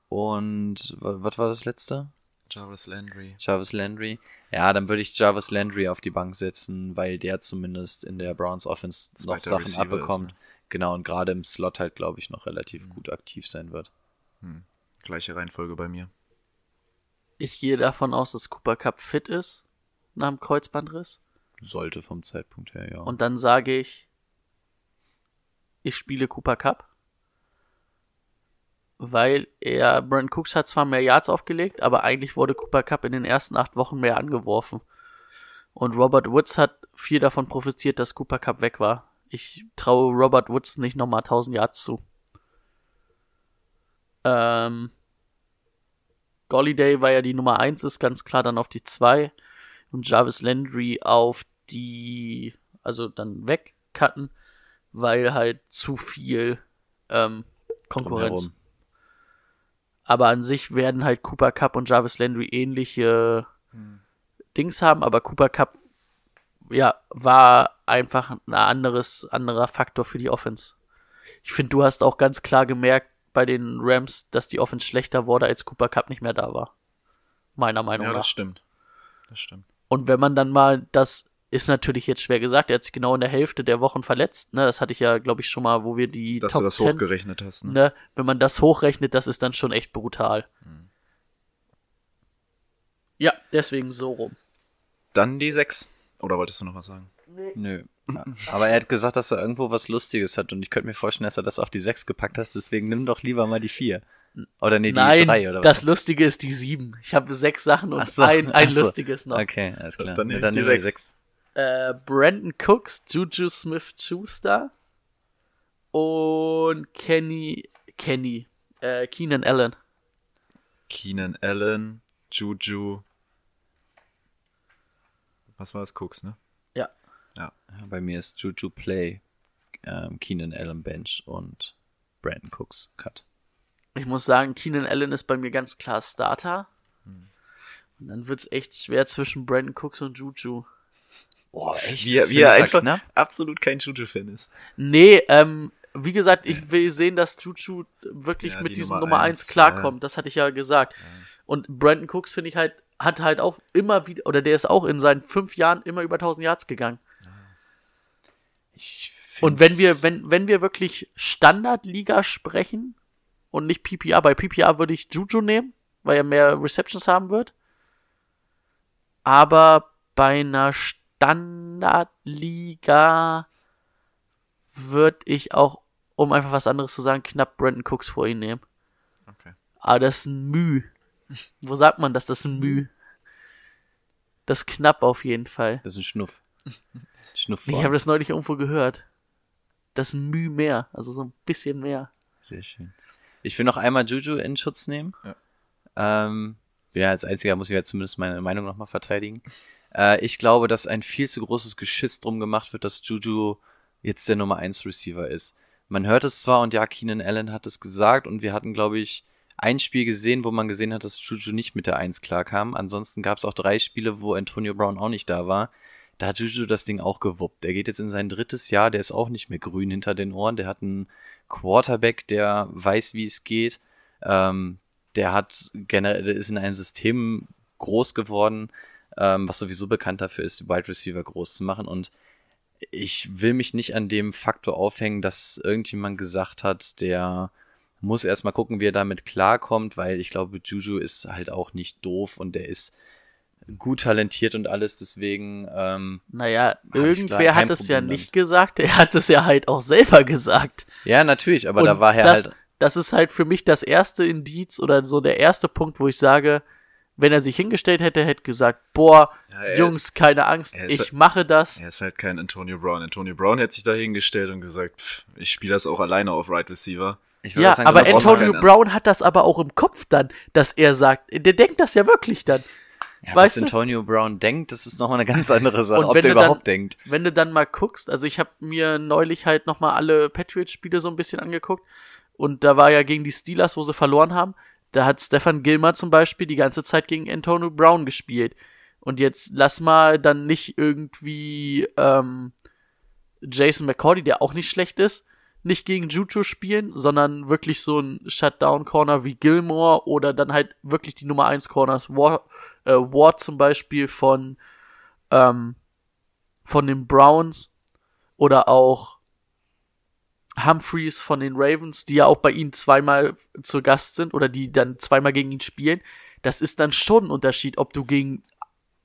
Und wa- was war das letzte? Jarvis Landry. Jarvis Landry. Ja, dann würde ich Jarvis Landry auf die Bank setzen, weil der zumindest in der Browns Offense noch Sachen Receiver abbekommt. ist, ne? Genau, und gerade im Slot halt, glaube ich, noch relativ gut aktiv sein wird. Hm. Gleiche Reihenfolge bei mir. Ich gehe davon aus, dass Cooper Cup fit ist nach dem Kreuzbandriss. Sollte vom Zeitpunkt her, ja. Und dann sage ich, ich spiele Cooper Cup. Weil er, Brandon Cooks hat zwar mehr Yards aufgelegt, aber eigentlich wurde Cooper Cup in den ersten acht Wochen mehr angeworfen. Und Robert Woods hat viel davon profitiert, dass Cooper Cup weg war. Ich traue Robert Woods nicht nochmal 1000 Yards zu. ähm, Golliday war ja die Nummer 1, ist ganz klar dann auf die 2 und Jarvis Landry auf die, also dann wegcutten, weil halt zu viel ähm, Konkurrenz. Drumherum. Aber an sich werden halt Cooper Cup und Jarvis Landry ähnliche Dings haben, aber Cooper Cup ja, war einfach ein anderes, anderer Faktor für die Offense. Ich finde, du hast auch ganz klar gemerkt bei den Rams, dass die Offense schlechter wurde, als Cooper Cup nicht mehr da war. Meiner Meinung Ja, nach. das stimmt. Das stimmt. Und wenn man dann mal, das ist natürlich jetzt schwer gesagt, er hat sich genau in der Hälfte der Wochen verletzt, ne? Das hatte ich ja, glaube ich, schon mal, wo wir die Dass Top du das 10, hochgerechnet hast. Ne? ne? Wenn man das hochrechnet, das ist dann schon echt brutal. Hm. Ja, deswegen so rum. Dann die 6. Oder wolltest du noch was sagen? Nö. Aber er hat gesagt, dass er irgendwo was Lustiges hat und ich könnte mir vorstellen, dass er das auf die 6 gepackt hat, deswegen nimm doch lieber mal die 4. Oder nee, die Nein, 3 oder das was? Lustige ist die sieben. Ich habe sechs Sachen und so, ein, ein lustiges noch. Okay, alles klar. Dann Ja, dann die nehmen wir die sechs. 6. Äh, Brandon Cooks, Juju Smith-Schuster und Kenny, Kenny, äh, Keenan Allen. Keenan Allen, Juju. Was war das? Cooks, ne? Ja. Ja, bei mir ist Juju Play, ähm, Keenan Allen Bench und Brandon Cooks Cut. Ich muss sagen, Keenan Allen ist bei mir ganz klar Starter. Hm. Und dann wird's echt schwer zwischen Brandon Cooks und Juju. Boah, echt? Wie, wie er einfach absolut kein Juju-Fan ist. Nee, ähm, wie gesagt, ich will sehen, dass Juju wirklich Ja, mit die diesem Nummer Nummer eins, 1 klarkommt. Das hatte ich ja gesagt. Und Brandon Cooks, finde ich halt, hat halt auch immer wieder, oder der ist auch in seinen fünf Jahren immer über 1000 Yards gegangen. Ich Und wenn wir, wenn, wenn wir wirklich Standardliga sprechen und nicht PPR, bei PPR würde ich Juju nehmen, weil er mehr Receptions haben wird. Aber bei einer Standardliga würde ich auch, um einfach was anderes zu sagen, knapp Brandon Cooks vor ihn nehmen. Okay. Aber das ist ein Müh. Wo sagt man das? Das ist ein Müh. Das ist knapp auf jeden Fall. Das ist ein Schnuff. Schnuff. Ich habe das neulich irgendwo gehört. Das ist ein Müh mehr, also so ein bisschen mehr. Sehr schön. Ich will noch einmal Juju in Schutz nehmen. Ja. Ähm, ja, als einziger muss ich jetzt zumindest meine Meinung nochmal verteidigen. Äh, ich glaube, dass ein viel zu großes Geschiss drum gemacht wird, dass Juju jetzt der Nummer 1 Receiver ist. Man hört es zwar und ja, Keenan Allen hat es gesagt und wir hatten, glaube ich, ein Spiel gesehen, wo man gesehen hat, dass Juju nicht mit der 1 klarkam. Ansonsten gab es auch drei Spiele, wo Antonio Brown auch nicht da war. Da hat Juju das Ding auch gewuppt. Der geht jetzt in sein drittes Jahr, der ist auch nicht mehr grün hinter den Ohren. Der hat einen Quarterback, der weiß, wie es geht. Ähm, der hat generell, der ist in einem System groß geworden, ähm, was sowieso bekannt dafür ist, die Wide Receiver groß zu machen. Und ich will mich nicht an dem Faktor aufhängen, dass irgendjemand gesagt hat, der muss erstmal gucken, wie er damit klarkommt, weil ich glaube, Juju ist halt auch nicht doof und der ist gut talentiert und alles, deswegen, ähm, Naja, irgendwer hat es ja nicht gesagt, er hat es ja halt auch selber gesagt. ja, natürlich, aber Und da war er das, halt, das ist halt für mich das erste Indiz oder so der erste Punkt, wo ich sage, wenn er sich hingestellt hätte, hätte gesagt, boah, Ja, er- Jungs, keine Angst, ich mache das. Er ist halt kein Antonio Brown. Antonio Brown hätte sich da hingestellt und gesagt, pff, ich spiele das auch alleine auf Right Receiver. Ja, sagen, aber Antonio Brown hat das aber auch im Kopf dann, dass er sagt, der denkt das ja wirklich dann. Ja, Weißt was du? Antonio Brown denkt, das ist nochmal eine ganz andere Sache, Und ob wenn der du dann- überhaupt denkt. wenn du dann mal guckst, also ich habe mir neulich halt nochmal alle Patriots-Spiele so ein bisschen angeguckt und da war ja gegen die Steelers, wo sie verloren haben, da hat Stefan Gilmer zum Beispiel die ganze Zeit gegen Antonio Brown gespielt. Und jetzt lass mal dann nicht irgendwie ähm, Jason McCordy, der auch nicht schlecht ist, nicht gegen Juju spielen, sondern wirklich so ein Shutdown-Corner wie Gilmore oder dann halt wirklich die Nummer 1 Corners, Ward, äh, Ward zum Beispiel von ähm, von den Browns oder auch Humphreys von den Ravens, die ja auch bei ihnen zweimal zu Gast sind oder die dann zweimal gegen ihn spielen. Das ist dann schon ein Unterschied, ob du gegen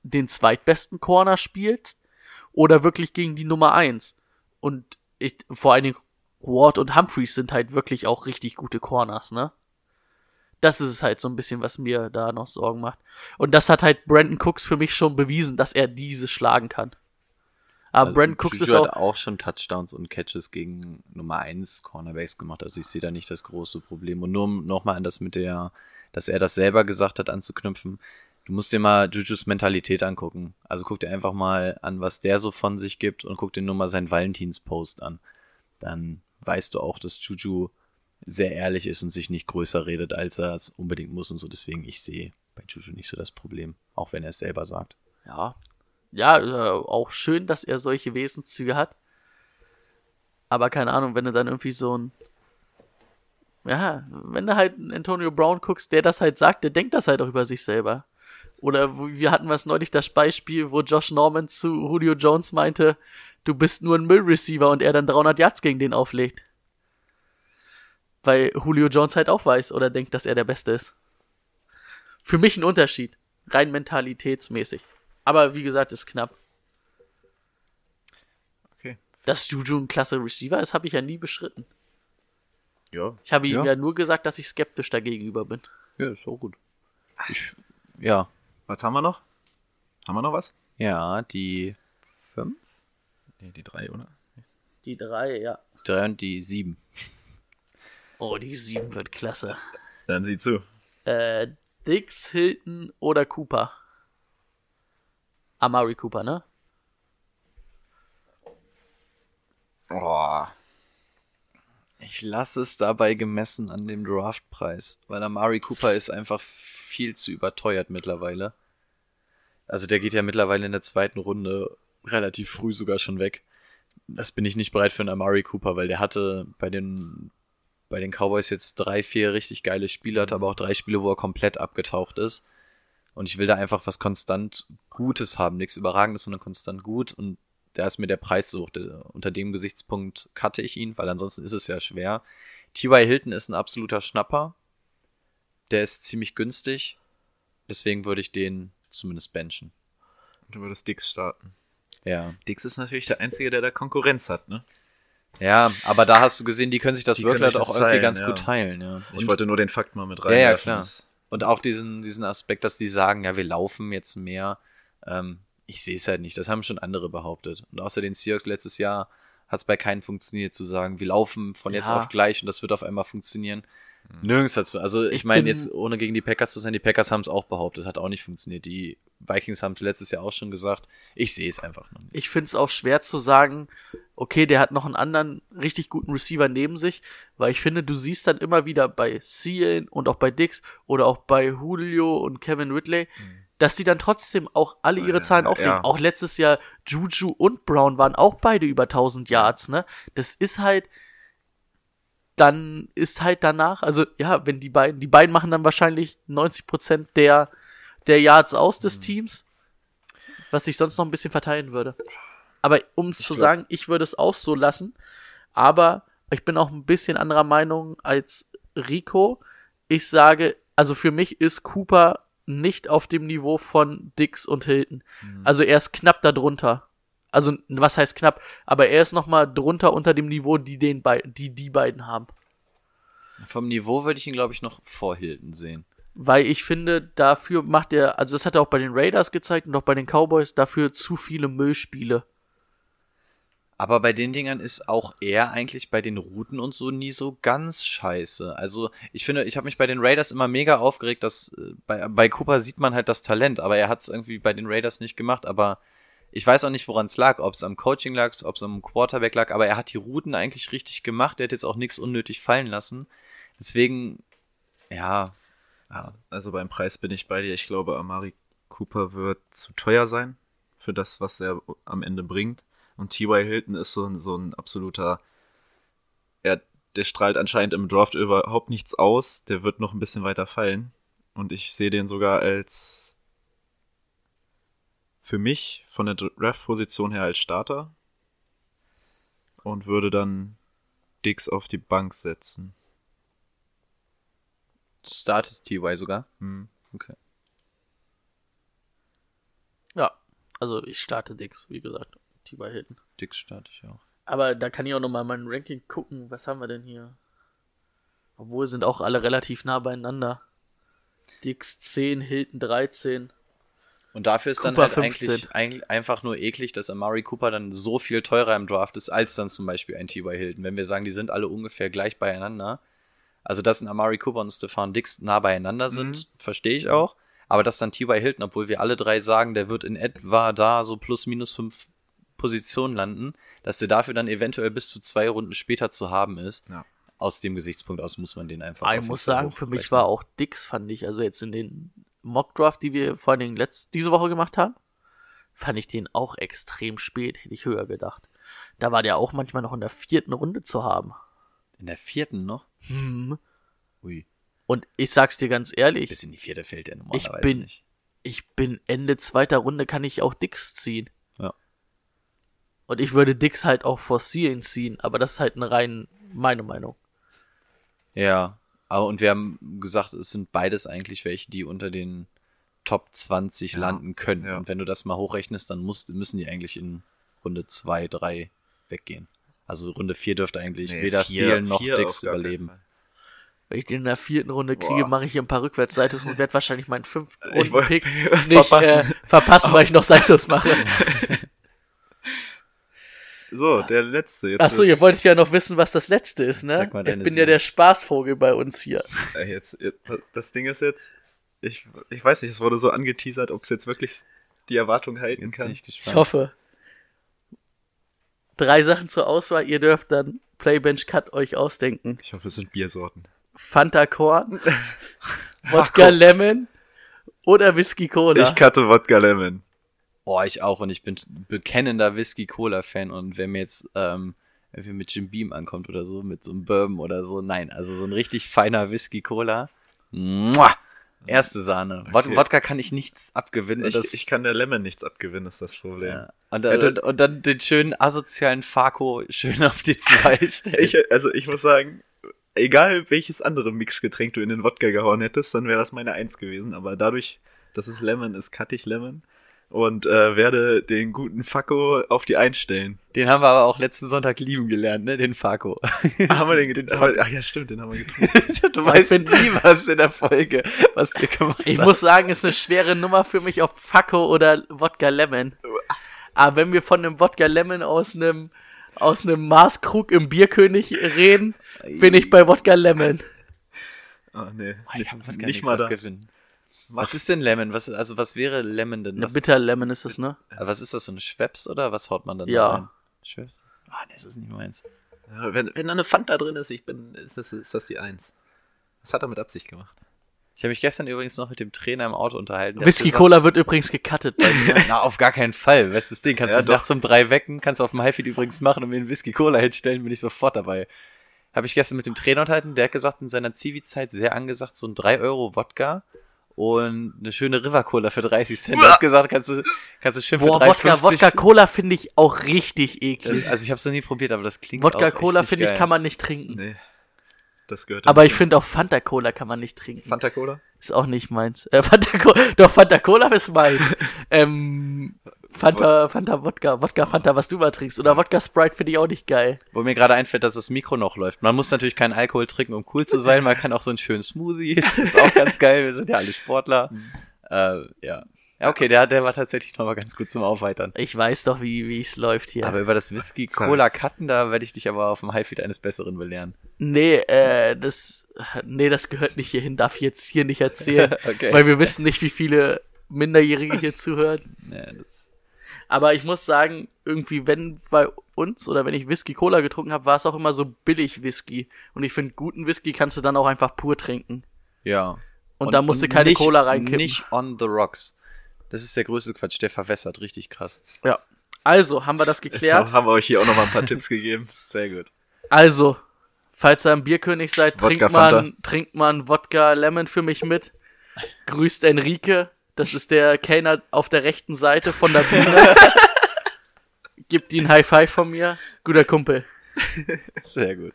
den zweitbesten Corner spielst oder wirklich gegen die Nummer eins. Und ich, vor allen Dingen Ward und Humphreys sind halt wirklich auch richtig gute Corners, ne? Das ist es halt so ein bisschen, was mir da noch Sorgen macht. Und das hat halt Brandon Cooks für mich schon bewiesen, dass er diese schlagen kann. Aber Also Brandon Cooks Juju ist auch, hat auch schon Touchdowns und Catches gegen Nummer 1 Cornerbacks gemacht. Also ich sehe da nicht das große Problem. Und nur um nochmal an das mit der, dass er das selber gesagt hat, anzuknüpfen. Du musst dir mal Jujus Mentalität angucken. Also guck dir einfach mal an, was der so von sich gibt und guck dir nur mal seinen Valentins-Post an. Dann weißt du auch, dass Juju sehr ehrlich ist und sich nicht größer redet, als er es unbedingt muss und so. Deswegen, ich sehe bei Juju nicht so das Problem. Auch wenn er es selber sagt. ja, ja, äh, auch schön, dass er solche Wesenszüge hat. Aber keine Ahnung, wenn du dann irgendwie so ein, ja, wenn du halt einen Antonio Brown guckst, der das halt sagt, der denkt das halt auch über sich selber. Oder wir hatten was neulich das Beispiel, wo Josh Norman zu Julio Jones meinte, du bist nur ein Müllreceiver und er dann 300 Yards gegen den auflegt. Weil Julio Jones halt auch weiß oder denkt, dass er der Beste ist. Für mich ein Unterschied. Rein mentalitätsmäßig. Aber wie gesagt, ist knapp. Okay. Dass Juju ein klasse Receiver ist, habe ich ja nie beschritten. Ja. Ich habe ihm Ja. ja nur gesagt, dass ich skeptisch dagegenüber bin. Ja, ist auch gut. Ich, ja, Was haben wir noch? Haben wir noch was? ja, die 5, Nee, die drei, oder? Die drei, ja. 3 und die 7. Oh, die sieben wird klasse. Dann sieh zu. Äh, Dix, Hilton oder Cooper? Amari Cooper, ne? Oh. Ich lasse es dabei gemessen an dem Draftpreis, weil Amari Cooper ist einfach viel zu überteuert mittlerweile. Also der geht ja mittlerweile in der zweiten Runde relativ früh sogar schon weg. Das bin ich nicht bereit für einen Amari Cooper, weil der hatte bei den bei den Cowboys jetzt drei, vier richtig geile Spiele, hat aber auch drei Spiele, wo er komplett abgetaucht ist. Und ich will da einfach was konstant Gutes haben, nichts Überragendes, sondern konstant gut. Und da ist mir der Preis so. Unter dem Gesichtspunkt cutte ich ihn, weil ansonsten ist es ja schwer. T.Y. Hilton ist ein absoluter Schnapper. Der ist ziemlich günstig. Deswegen würde ich den zumindest benchen. Und du würdest Dix starten. Ja. Dix ist natürlich der Einzige, der da Konkurrenz hat, ne? Ja, aber da hast du gesehen, die können sich das Workload auch irgendwie ganz ja. gut teilen, ja. Ich Und- wollte nur den Fakt mal mit Ja, rein. ja, klar. Und auch diesen, diesen Aspekt, dass die sagen, ja, wir laufen jetzt mehr. Ähm, ich sehe es halt nicht. Das haben schon andere behauptet. Und außer den Seahawks letztes Jahr hat es bei keinem funktioniert zu sagen, wir laufen von jetzt Ja. auf gleich und das wird auf einmal funktionieren. Nirgends hat's. Also ich, Ich meine jetzt, ohne gegen die Packers zu sein, die Packers haben es auch behauptet, hat auch nicht funktioniert. Die Vikings haben es letztes Jahr auch schon gesagt. Ich sehe es einfach noch nicht. Ich finde es auch schwer zu sagen, okay, der hat noch einen anderen richtig guten Receiver neben sich, weil ich finde, du siehst dann immer wieder bei Cian und auch bei Dix oder auch bei Julio und Kevin Ridley, dass die dann trotzdem auch alle ihre Zahlen auflegen. ja. Auch letztes Jahr Juju und Brown waren auch beide über 1000 Yards, ne? Das ist halt, dann ist halt danach, also ja, wenn die beiden, die beiden machen dann wahrscheinlich 90% der, der Yards aus des Mhm. Teams, was sich sonst noch ein bisschen verteilen würde. Aber um es zu sagen, ich würde es auch so lassen, aber ich bin auch ein bisschen anderer Meinung als Rico. Ich sage, also für mich ist Cooper nicht auf dem Niveau von Dix und Hilton. Mhm. Also er ist knapp darunter. Also was heißt knapp? Aber er ist noch mal drunter unter dem Niveau, die den bei, die die beiden haben. Vom Niveau würde ich ihn, glaube ich, noch vor Hilton sehen. Weil ich finde, dafür macht er, also das hat er auch bei den Raiders gezeigt und auch bei den Cowboys, dafür zu viele Müllspiele. Aber bei den Dingern ist auch er eigentlich bei den Routen und so nie so ganz scheiße. Also ich finde, ich habe mich bei den Raiders immer mega aufgeregt, dass äh, bei, bei Cooper sieht man halt das Talent, aber er hat es irgendwie bei den Raiders nicht gemacht. Aber ich weiß auch nicht, woran es lag, ob es am Coaching lag, ob es am Quarterback lag, aber er hat die Routen eigentlich richtig gemacht. Er hat jetzt auch nichts unnötig fallen lassen. Deswegen, ja, ja. Also beim Preis bin ich bei dir. Ich glaube, Amari Cooper wird zu teuer sein für das, was er am Ende bringt. Und T.Y. Hilton ist so ein, so ein absoluter. Er, der strahlt anscheinend im Draft überhaupt nichts aus. Der wird noch ein bisschen weiter fallen. Und ich sehe den sogar als. Für mich von der Draft-Position her als Starter. Und würde dann Dix auf die Bank setzen. Start ist TY sogar. Hm. Okay. Ja, also ich starte Dix, wie gesagt, T.Y. Hilton. Dix starte ich auch. Aber da kann ich auch nochmal mein Ranking gucken. Was haben wir denn hier? Obwohl sind auch alle relativ nah beieinander. Dix 10, Hilton 13. Und dafür ist dann Cooper halt 15. eigentlich, eigentlich einfach nur eklig, dass Amari Cooper dann so viel teurer im Draft ist, als dann zum Beispiel ein T.Y. Hilton. Wenn wir sagen, die sind alle ungefähr gleich beieinander. Also, dass ein Amari Cooper und Stefan Dix nah beieinander sind, verstehe ich auch. Aber dass dann T.Y. Hilton, obwohl wir alle drei sagen, der wird in etwa da so plus minus fünf Positionen landen, dass der dafür dann eventuell bis zu zwei Runden später zu haben ist. Ja. Aus dem Gesichtspunkt aus muss man den einfach. Ich muss sagen, für mich war auch Dix, fand ich, also jetzt in den Mockdraft, die wir vor allen Dingen letzt, diese Woche gemacht haben, fand ich den auch extrem spät, hätte ich höher gedacht. Da war der auch manchmal noch in der vierten Runde zu haben. In der vierten noch? Hm. Ui. Und ich sag's dir ganz ehrlich, Bis in die vierte fällt der normalerweise bin- nicht. ich bin Ende zweiter Runde, kann ich auch Dix ziehen. Und ich würde Dix halt auch forcieren ziehen, aber das ist halt eine rein meine Meinung. Ja, aber und wir haben gesagt, es sind beides eigentlich welche, die unter den Top 20 Ja, landen können. ja. Und wenn du das mal hochrechnest, dann musst, müssen die eigentlich in Runde 2, 3 weggehen. Also Runde 4 dürfte eigentlich Nee, weder Thielen noch vier Dix überleben. Wenn ich den in der vierten Runde kriege, Boah. mache ich hier ein paar Rückwärtssaltos und werde wahrscheinlich meinen fünften Runden-Pick nicht verpassen. Äh, verpassen, weil ich noch Saltos mache. So, der letzte. Jetzt Achso, ihr wird's- wolltet ja noch wissen, was das letzte ist, ne? Sag mal Ich bin ja Sieben. der Spaßvogel bei uns hier. Äh, Jetzt, jetzt, das Ding ist jetzt, ich, ich weiß nicht, es wurde so angeteasert, ob es jetzt wirklich die Erwartung halten Jetzt kann. ich Ich gespannt. hoffe. Drei Sachen zur Auswahl. Ihr dürft dann Playbench Cut euch ausdenken. Ich hoffe, es sind Biersorten. Fanta Korn, Wodka Lemon oder Whisky Cola. Ich cutte Wodka Lemon. Boah, ich auch. Und ich bin bekennender Whisky-Cola-Fan. Und wenn mir jetzt ähm, irgendwie mit Jim Beam ankommt oder so, mit so einem Bourbon oder so, nein. Also so ein richtig feiner Whisky-Cola. Erste Sahne. Okay. Wodka kann ich nichts abgewinnen. Ich, das, ich kann der Lemon nichts abgewinnen, ist das Problem. ja. und, und, und dann den schönen asozialen Fako schön auf die zwei stellen. Ich, also ich muss sagen, egal welches andere Mixgetränk du in den Wodka gehauen hättest, dann wäre das meine Eins gewesen. Aber dadurch, dass es Lemon ist, cutte ich Lemon und äh, werde den guten Fakko auf die Eins stellen. Den haben wir aber auch letzten Sonntag lieben gelernt, ne? Den Fako. haben wir den, den Ach ja, stimmt, den haben wir getrunken. du weißt find- nie was in der Folge, was wir gemacht Ich haben. muss sagen, ist eine schwere Nummer für mich, ob Fakko oder Wodka Lemon. Aber wenn wir von einem Wodka Lemon aus einem aus einem Maßkrug im Bierkönig reden, bin ich bei Wodka Lemon. Ah, nee, Boah, ich kann fast gar nicht mal da. abgewinnen. Was ist denn Lemon? Was, also was wäre Lemon denn? Eine Was, Bitter Lemon ist es, ne? was ist das, so eine Schweppes oder was haut man dann Ja. da rein? Schweppes? Ah, nee, das ist nicht meins. Ja, wenn, wenn da eine Fanta drin ist, ich bin, ist das, ist das die Eins. Das hat er mit Absicht gemacht. Ich habe mich gestern übrigens noch mit dem Trainer im Auto unterhalten. Whisky gesagt- Cola wird übrigens gecuttet bei mir. Na, auf gar keinen Fall. Bestes Ding. Kannst Ja, du nachts um drei wecken, kannst du auf dem Highfield übrigens machen und mir einen Whisky Cola hinstellen, bin ich sofort dabei. Habe ich gestern mit dem Trainer unterhalten, der hat gesagt, in seiner Zivi-Zeit sehr angesagt, so ein 3 Euro Wodka und eine schöne River Cola für 30 Cent. Er hat gesagt, kannst du, kannst du schön für Boah, 3,50 Wodka, Wodka Cola finde ich auch richtig eklig. Das, also ich habe es noch nie probiert, aber das klingt Wodka Cola finde ich kann man nicht trinken. Nee. Das gehört Aber ich finde auch Fanta Cola kann man nicht trinken. Fanta Cola? Ist auch nicht meins. Äh, Fanta Cola, doch Fanta Cola ist meins. ähm, Fanta, Fanta Wodka, Wodka Fanta, was du mal trinkst. Oder Wodka Sprite finde ich auch nicht geil. Wo mir gerade einfällt, dass das Mikro noch läuft. Man muss natürlich keinen Alkohol trinken, um cool zu sein. Man kann auch so einen schönen Smoothie. Das ist auch ganz geil. Wir sind ja alle Sportler. Äh, ja. Ja, okay, der, der war tatsächlich nochmal ganz gut zum Aufweitern. Ich weiß doch, wie wie es läuft hier. Aber über das Whisky Cola Cutten, da werde ich dich aber auf dem Highfield eines Besseren belehren. nee, äh, das, nee, das gehört nicht hierhin, darf ich jetzt hier nicht erzählen. Okay. Weil wir wissen nicht, wie viele Minderjährige hier zuhören. Ja, das, Aber ich muss sagen, irgendwie, wenn bei uns oder wenn ich Whisky Cola getrunken habe, war es auch immer so billig Whisky. Und ich finde, guten Whisky kannst du dann auch einfach pur trinken. ja. Und, da musst du keine nicht, Cola reinkippen. Nicht on the rocks. Das ist der größte Quatsch. Der verwässert richtig krass. Ja. Also, haben wir das Jetzt geklärt? haben wir euch hier auch nochmal ein paar Tipps gegeben. Sehr gut. Also, falls ihr ein Bierkönig seid, Wodka trinkt man, trinkt man Wodka Lemon für mich mit. Grüßt Enrique. Das ist der Kellner auf der rechten Seite von der Bühne. Gibt ihn High Five von mir. Guter Kumpel. Sehr gut.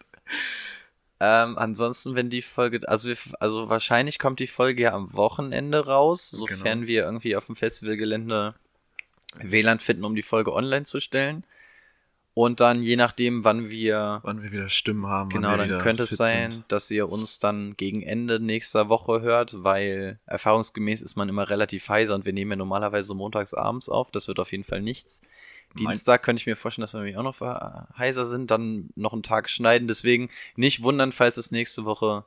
Ähm, ansonsten, wenn die Folge, also, wir, also wahrscheinlich kommt die Folge ja am Wochenende raus, sofern Genau. wir irgendwie auf dem Festivalgelände WLAN finden, um die Folge online zu stellen. Und dann, je nachdem, wann wir Wann wir wieder Stimmen haben. Genau, dann könnte es sein, sind. dass ihr uns dann gegen Ende nächster Woche hört, weil erfahrungsgemäß ist man immer relativ heiser und wir nehmen ja normalerweise montags abends auf. Das wird auf jeden Fall nichts. Mein- Dienstag könnte ich mir vorstellen, dass wir nämlich auch noch heiser sind, dann noch einen Tag schneiden. Deswegen nicht wundern, falls es nächste Woche,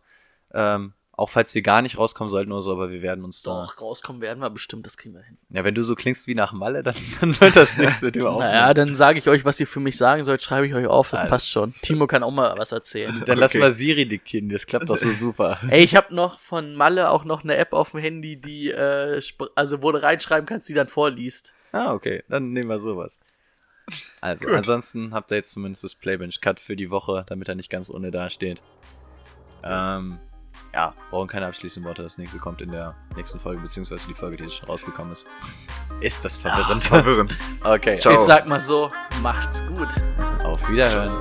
ähm, auch falls wir gar nicht rauskommen sollten oder so, aber wir werden uns da. Doch, rauskommen werden wir bestimmt, das kriegen wir hin. Ja, wenn du so klingst wie nach Malle, dann, dann wird das nichts mit dem Aufnehmen. Naja, dann sage ich euch, was ihr für mich sagen sollt, schreibe ich euch auf, das Alles. passt schon. Timo kann auch mal was erzählen. Dann lass Okay. mal Siri diktieren, das klappt doch so super. Ey, ich habe noch von Malle auch noch eine App auf dem Handy, die, äh, also wo du reinschreiben kannst, die dann vorliest. Ah, okay. Dann nehmen wir sowas. Also, Gut. ansonsten habt ihr jetzt zumindest das Playbench Cut für die Woche, damit er nicht ganz ohne dasteht. Ähm, ja, brauchen keine abschließenden Worte. Das nächste kommt in der nächsten Folge, beziehungsweise die Folge, die jetzt schon rausgekommen ist. Ist das verwirrend? Verwirrend. okay, Ciao. Ich sag mal so, macht's gut. auf Wiederhören.